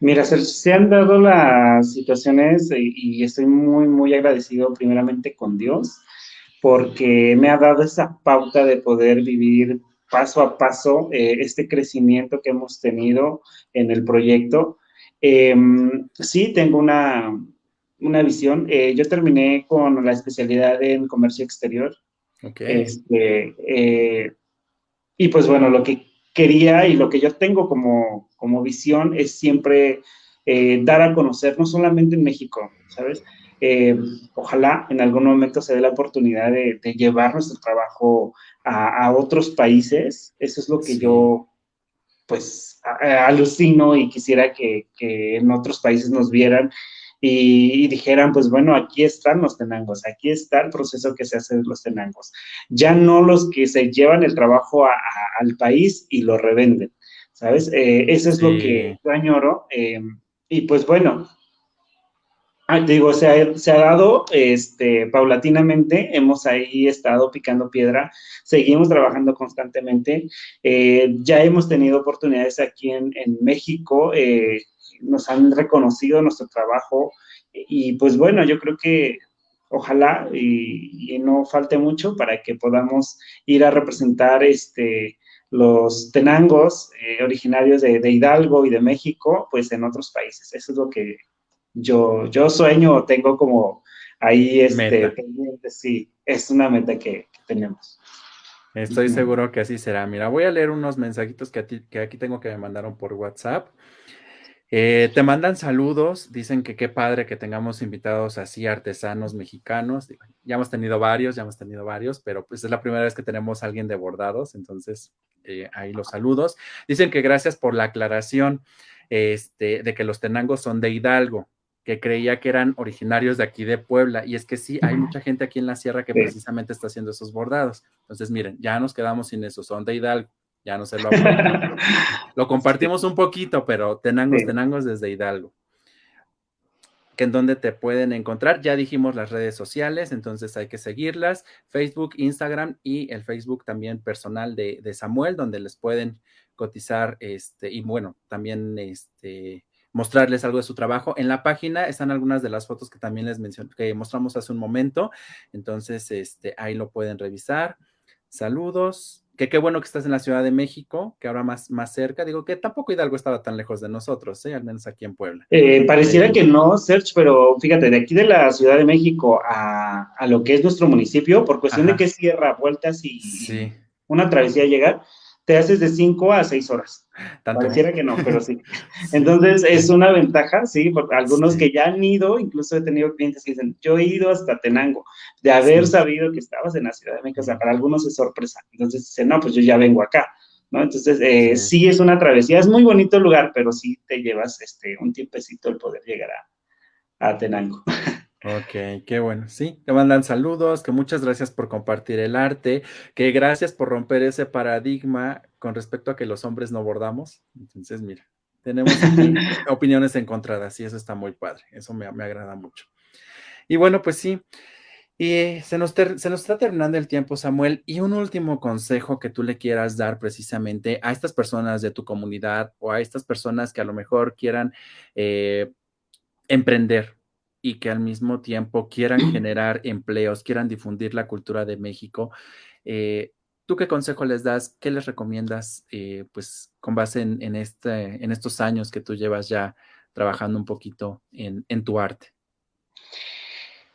[SPEAKER 2] Mira, se, han dado las situaciones y, estoy muy, muy agradecido primeramente con Dios porque me ha dado esa pauta de poder vivir paso a paso eh, este crecimiento que hemos tenido en el proyecto. Em, sí, tengo una, una visión. Eh, yo terminé con la especialidad en comercio exterior. Okay. Este, eh, y pues bueno, lo que quería y lo que yo tengo como, como visión es siempre dar a conocer, no solamente en México, ¿sabes? ojalá en algún momento se dé la oportunidad de, de llevar nuestro trabajo a, otros países. Eso es lo que yo, pues, alucino y quisiera que, en otros países nos vieran y, dijeran, pues bueno, aquí están los tenangos, aquí está el proceso que se hace de los tenangos. Ya no los que se llevan el trabajo al país y lo revenden, ¿sabes? Eh, eso es lo que yo añoro. Eh, y pues bueno, digo, se ha, se ha dado este, paulatinamente, hemos ahí estado picando piedra, seguimos trabajando constantemente, eh, ya hemos tenido oportunidades aquí en, México, eh, nos han reconocido nuestro trabajo y pues bueno, yo creo que ojalá y, no falte mucho para que podamos ir a representar este, los tenangos eh, originarios de, de Hidalgo y de México, pues en otros países. Eso es lo que yo, yo sueño, tengo como ahí este sí, es una meta que, tenemos.
[SPEAKER 1] Estoy seguro que así será. Mira, voy a leer unos mensajitos que, que aquí tengo que me mandaron por WhatsApp. Eh, te mandan saludos, dicen que qué padre que tengamos invitados así artesanos mexicanos. Ya hemos tenido varios, ya hemos tenido varios, pero pues es la primera vez que tenemos a alguien de bordados, entonces eh, ahí los saludos. Dicen que gracias por la aclaración este, de que los tenangos son de Hidalgo que creía que eran originarios de aquí de Puebla. Y es que sí, hay mucha gente aquí en la sierra que precisamente está haciendo esos bordados. Entonces, miren, ya nos quedamos sin eso, son de Hidalgo. Ya no se lo [LAUGHS] Lo compartimos un poquito, pero tenangos, tenangos desde Hidalgo. Que en donde te pueden encontrar, ya dijimos las redes sociales, entonces hay que seguirlas, Facebook, Instagram y el Facebook también personal de, de Samuel, donde les pueden cotizar, este, y bueno, también este, mostrarles algo de su trabajo. En la página están algunas de las fotos que también les mencioné, que mostramos hace un momento. Entonces, este, ahí lo pueden revisar. Saludos. Que qué bueno que estás en la Ciudad de México, que ahora más, más cerca. Digo que tampoco Hidalgo estaba tan lejos de nosotros, ¿eh? al menos aquí en Puebla.
[SPEAKER 2] Eh, pareciera que no, Serge, pero fíjate, de aquí de la Ciudad de México a, lo que es nuestro municipio, por cuestión de que cierra vueltas y una travesía llegar, te haces de 5 a 6 horas. Pareciera que no, pero [LAUGHS] sí. Entonces es una ventaja, sí, porque algunos que ya han ido, incluso he tenido clientes que dicen, yo he ido hasta Tenango, de haber sabido que estabas en la Ciudad de México, o sea, para algunos es sorpresa. Entonces dicen, no, pues yo ya vengo acá, ¿no? Entonces eh, sí. es una travesía, es muy bonito el lugar, pero sí te llevas este, un tiempecito el poder llegar a, a Tenango. [LAUGHS]
[SPEAKER 1] Ok, qué bueno. Sí, te mandan saludos, que muchas gracias por compartir el arte, que gracias por romper ese paradigma con respecto a que los hombres no bordamos. Entonces, mira, tenemos [LAUGHS] opiniones encontradas y eso está muy padre, eso me, agrada mucho. Y bueno, pues sí, y se nos, se nos está terminando el tiempo, Samuel, y un último consejo que tú le quieras dar precisamente a estas personas de tu comunidad o a estas personas que a lo mejor quieran eh, emprender y que al mismo tiempo quieran generar empleos, quieran difundir la cultura de México. Eh, ¿Tú qué consejo les das? ¿Qué les recomiendas? Eh, pues con base en, este, en estos años que tú llevas ya trabajando un poquito en, en tu arte.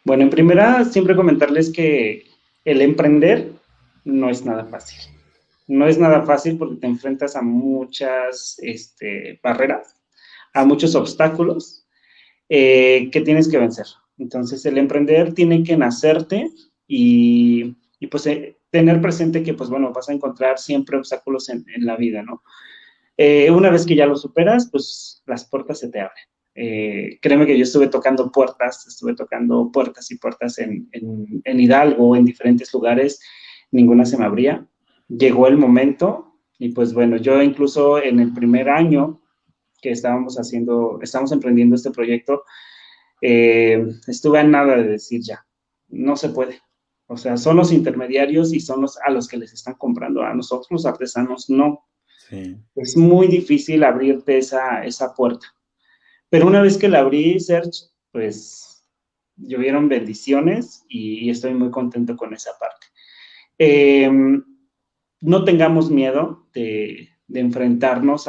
[SPEAKER 2] Bueno, en primera, siempre comentarles que el emprender no es nada fácil. No es nada fácil porque te enfrentas a muchas este, barreras, a muchos obstáculos eh, que tienes que vencer. Entonces, el emprender tiene que nacerte y, pues eh, tener presente que, pues bueno, vas a encontrar siempre obstáculos en, la vida, ¿no? Eh, una vez que ya lo superas, pues las puertas se te abren. Eh, créeme que yo estuve tocando puertas, estuve tocando puertas y puertas en, en, Hidalgo, en diferentes lugares, ninguna se me abría. Llegó el momento y pues bueno, yo incluso en el primer año que estábamos haciendo, estamos emprendiendo este proyecto, eh, estuve a nada de decir ya, no se puede. O sea, son los intermediarios y son los a los que les están comprando. A nosotros los artesanos no. Es muy difícil abrirte esa, esa puerta. Pero una vez que la abrí, Serge, pues llovieron bendiciones y, estoy muy contento con esa parte. Em, no tengamos miedo de, enfrentarnos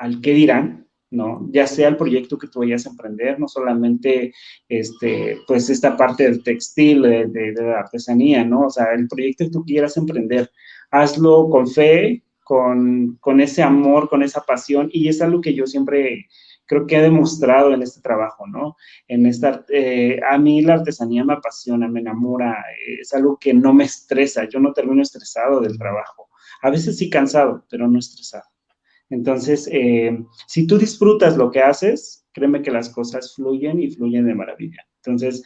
[SPEAKER 2] al qué dirán, ¿no? Ya sea el proyecto que tú vayas a emprender, no solamente, este, pues, esta parte del textil, de, la artesanía, ¿no? O sea, el proyecto que tú quieras emprender, hazlo con fe, con, con ese amor, con esa pasión, y es algo que yo siempre creo que he demostrado en este trabajo, ¿no? En esta, eh, a mí la artesanía me apasiona, me enamora, es algo que no me estresa, yo no termino estresado del trabajo. A veces sí cansado, pero no estresado. Entonces, eh, si tú disfrutas lo que haces, créeme que las cosas fluyen y fluyen de maravilla. Entonces,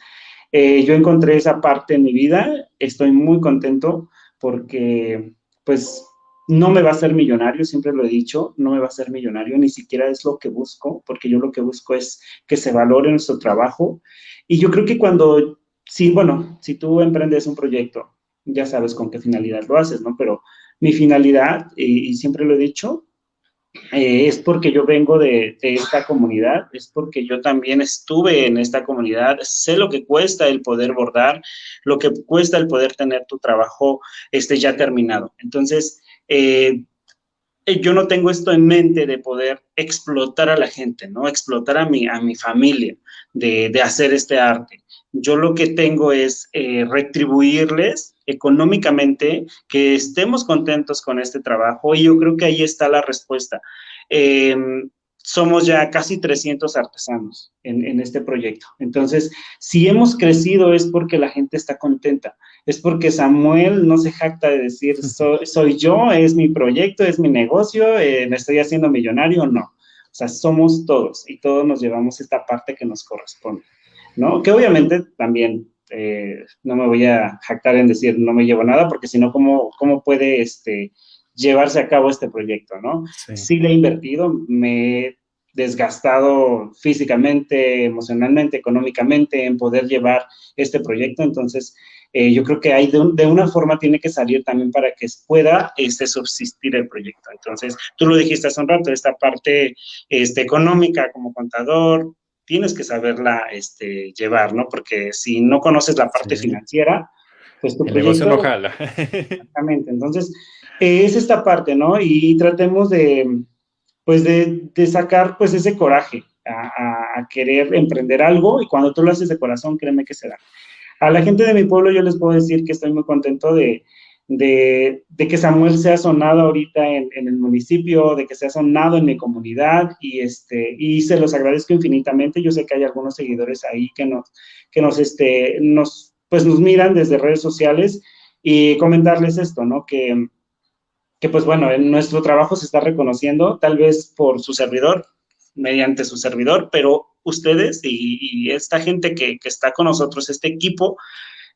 [SPEAKER 2] eh, yo encontré esa parte en mi vida, estoy muy contento porque, pues, no me va a ser millonario, siempre lo he dicho, no me va a ser millonario, ni siquiera es lo que busco, porque yo lo que busco es que se valore nuestro trabajo. Y yo creo que cuando, sí, bueno, si tú emprendes un proyecto, ya sabes con qué finalidad lo haces, ¿no? Pero mi finalidad, y, siempre lo he dicho, eh, es porque yo vengo de, esta comunidad, es porque yo también estuve en esta comunidad, sé lo que cuesta el poder bordar, lo que cuesta el poder tener tu trabajo este, ya terminado. Entonces, eh, yo no tengo esto en mente de poder explotar a la gente, ¿no? Explotar a mi, a mi familia de, hacer este arte. Yo lo que tengo es eh, retribuirles económicamente, que estemos contentos con este trabajo y yo creo que ahí está la respuesta. Em, somos ya casi 300 artesanos en, este proyecto. Entonces, si hemos crecido es porque la gente está contenta, es porque Samuel no se jacta de decir, [LAUGHS] soy, yo, es mi proyecto, es mi negocio, eh, me estoy haciendo millonario, no. O sea, somos todos y todos nos llevamos esta parte que nos corresponde, ¿no? Que obviamente también eh, no me voy a jactar en decir no me llevo nada, porque si no, ¿cómo, ¿cómo puede este, llevarse a cabo este proyecto, ¿no? Sí. le he invertido, me he desgastado físicamente, emocionalmente, económicamente en poder llevar este proyecto, entonces eh, yo creo que hay de, una forma tiene que salir también para que pueda este, subsistir el proyecto. Entonces, tú lo dijiste hace un rato, esta parte este, económica como contador, tienes que saberla este, llevar, ¿no? Porque si no conoces la parte financiera, pues tu el proyecto... no jala. [LAUGHS] exactamente, entonces es esta parte, ¿no? Y, tratemos de, pues, de, sacar, pues, ese coraje a, querer emprender algo y cuando tú lo haces de corazón, créeme que se da. A la gente de mi pueblo yo les puedo decir que estoy muy contento de, de, que Samuel sea sonado ahorita en, el municipio, de que sea sonado en mi comunidad y, este, y se los agradezco infinitamente. Yo sé que hay algunos seguidores ahí que nos, que nos, este, nos, pues nos miran desde redes sociales y comentarles esto, ¿no? Que, pues bueno, en nuestro trabajo se está reconociendo, tal vez por su servidor, mediante su servidor, pero ustedes y, esta gente que, está con nosotros, este equipo,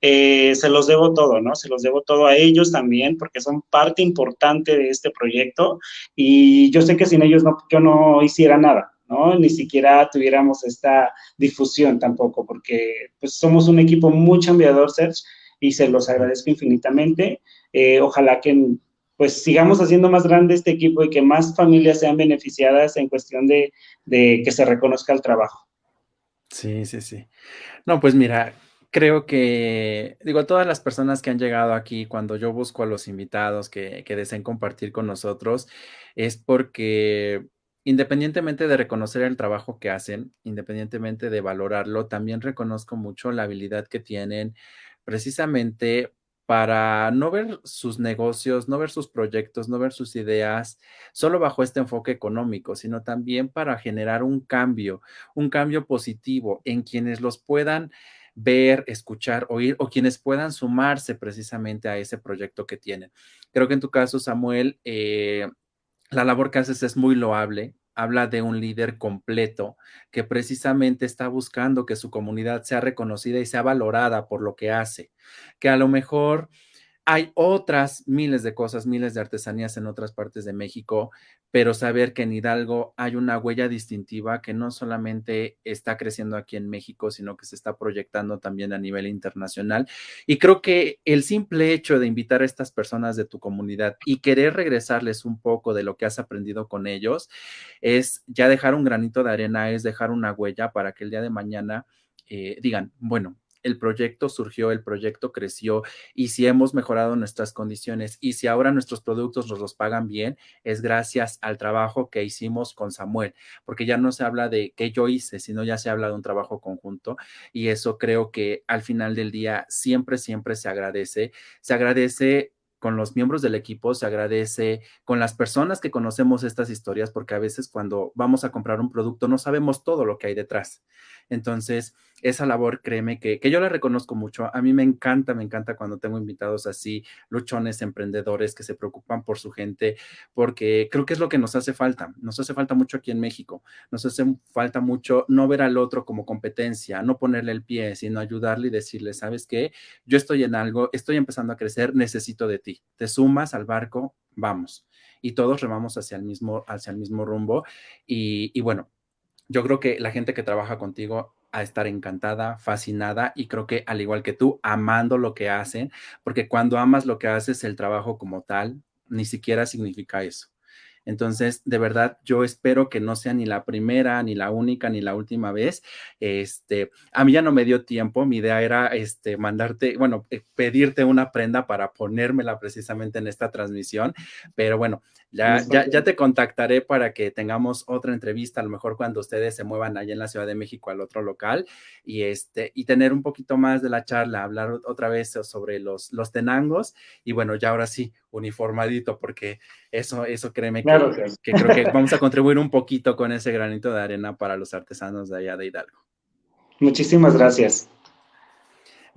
[SPEAKER 2] eh, se los debo todo, ¿no? Se los debo todo a ellos también, porque son parte importante de este proyecto y yo sé que sin ellos no, yo no hiciera nada, ¿no? Ni siquiera tuviéramos esta difusión tampoco, porque pues somos un equipo muy chambeador, Serge, y se los agradezco infinitamente. Eh, ojalá que pues sigamos haciendo más grande este equipo y que más familias sean beneficiadas en cuestión de, que se reconozca el trabajo.
[SPEAKER 1] Sí, sí, sí. No, pues mira, creo que, digo, todas las personas que han llegado aquí, cuando yo busco a los invitados que, que deseen compartir con nosotros, es porque independientemente de reconocer el trabajo que hacen, independientemente de valorarlo, también reconozco mucho la habilidad que tienen precisamente para no ver sus negocios, no ver sus proyectos, no ver sus ideas solo bajo este enfoque económico, sino también para generar un cambio, un cambio positivo en quienes los puedan ver, escuchar, oír o quienes puedan sumarse precisamente a ese proyecto que tienen. Creo que en tu caso, Samuel, eh, la labor que haces es muy loable, habla de un líder completo que precisamente está buscando que su comunidad sea reconocida y sea valorada por lo que hace, que a lo mejor hay otras miles de cosas, miles de artesanías en otras partes de México, pero saber que en Hidalgo hay una huella distintiva que no solamente está creciendo aquí en México, sino que se está proyectando también a nivel internacional. Y creo que el simple hecho de invitar a estas personas de tu comunidad y querer regresarles un poco de lo que has aprendido con ellos es ya dejar un granito de arena, es dejar una huella para que el día de mañana eh, digan, bueno, el proyecto surgió, el proyecto creció y si hemos mejorado nuestras condiciones y si ahora nuestros productos nos los pagan bien, es gracias al trabajo que hicimos con Samuel, porque ya no se habla de qué yo hice, sino ya se habla de un trabajo conjunto y eso creo que al final del día siempre, siempre se agradece. Se agradece con los miembros del equipo, se agradece con las personas que conocemos estas historias, porque a veces cuando vamos a comprar un producto no sabemos todo lo que hay detrás. Entonces, esa labor, créeme que, que yo la reconozco mucho. A mí me encanta, me encanta cuando tengo invitados así, luchones, emprendedores que se preocupan por su gente, porque creo que es lo que nos hace falta. Nos hace falta mucho aquí en México. Nos hace falta mucho no ver al otro como competencia, no ponerle el pie, sino ayudarle y decirle, ¿sabes qué? Yo estoy en algo, estoy empezando a crecer, necesito de ti. Te sumas al barco, vamos. Y todos remamos hacia el mismo, hacia el mismo rumbo. Y, y bueno, yo creo que la gente que trabaja contigo a estar encantada, fascinada y creo que al igual que tú, amando lo que hacen, porque cuando amas lo que haces, el trabajo como tal, ni siquiera significa eso. Entonces, de verdad, yo espero que no sea ni la primera, ni la única, ni la última vez. Este, a mí ya no me dio tiempo. Mi idea era este, mandarte, bueno, eh, pedirte una prenda para ponérmela precisamente en esta transmisión. Pero bueno, ya, ya, ya, te contactaré para que tengamos otra entrevista, a lo mejor cuando ustedes se muevan allá en la Ciudad de México al otro local y este y tener un poquito más de la charla, hablar otra vez sobre los, los tenangos y bueno, ya ahora sí, uniformadito, porque eso, eso créeme que, que creo que vamos a contribuir un poquito con ese granito de arena para los artesanos de allá de Hidalgo.
[SPEAKER 2] Muchísimas gracias.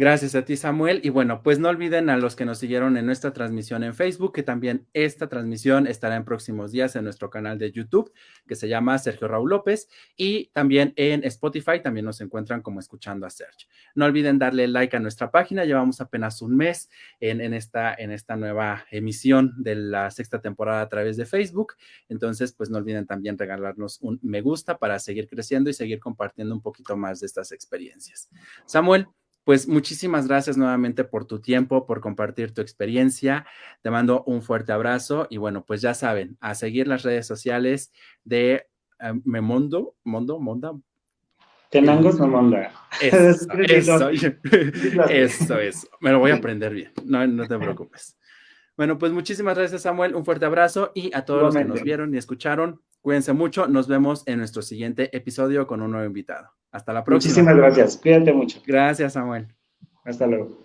[SPEAKER 1] Gracias a ti, Samuel. Y bueno, pues no olviden a los que nos siguieron en nuestra transmisión en Facebook, que también esta transmisión estará en próximos días en nuestro canal de YouTube, que se llama Sergio Raúl López, y también en Spotify, también nos encuentran como escuchando a Sergio. No olviden darle like a nuestra página, llevamos apenas un mes en, en, esta, en esta nueva emisión de la sexta temporada a través de Facebook. Entonces, pues no olviden también regalarnos un me gusta para seguir creciendo y seguir compartiendo un poquito más de estas experiencias. Samuel, pues muchísimas gracias nuevamente por tu tiempo, por compartir tu experiencia. Te mando un fuerte abrazo y bueno, pues ya saben, a seguir las redes sociales de uh, Memondo, Mondo, Monda.
[SPEAKER 2] Tenangos Memonda. [LAUGHS]
[SPEAKER 1] Eso, eso, eso, eso. Me lo voy a aprender bien, no, no te preocupes. Bueno, pues muchísimas gracias, Samuel. Un fuerte abrazo y a todos los que nos vieron y escucharon, cuídense mucho. Nos vemos en nuestro siguiente episodio con un nuevo invitado. Hasta la próxima.
[SPEAKER 2] Muchísimas gracias. Cuídate mucho.
[SPEAKER 1] Gracias, Samuel.
[SPEAKER 2] Hasta luego.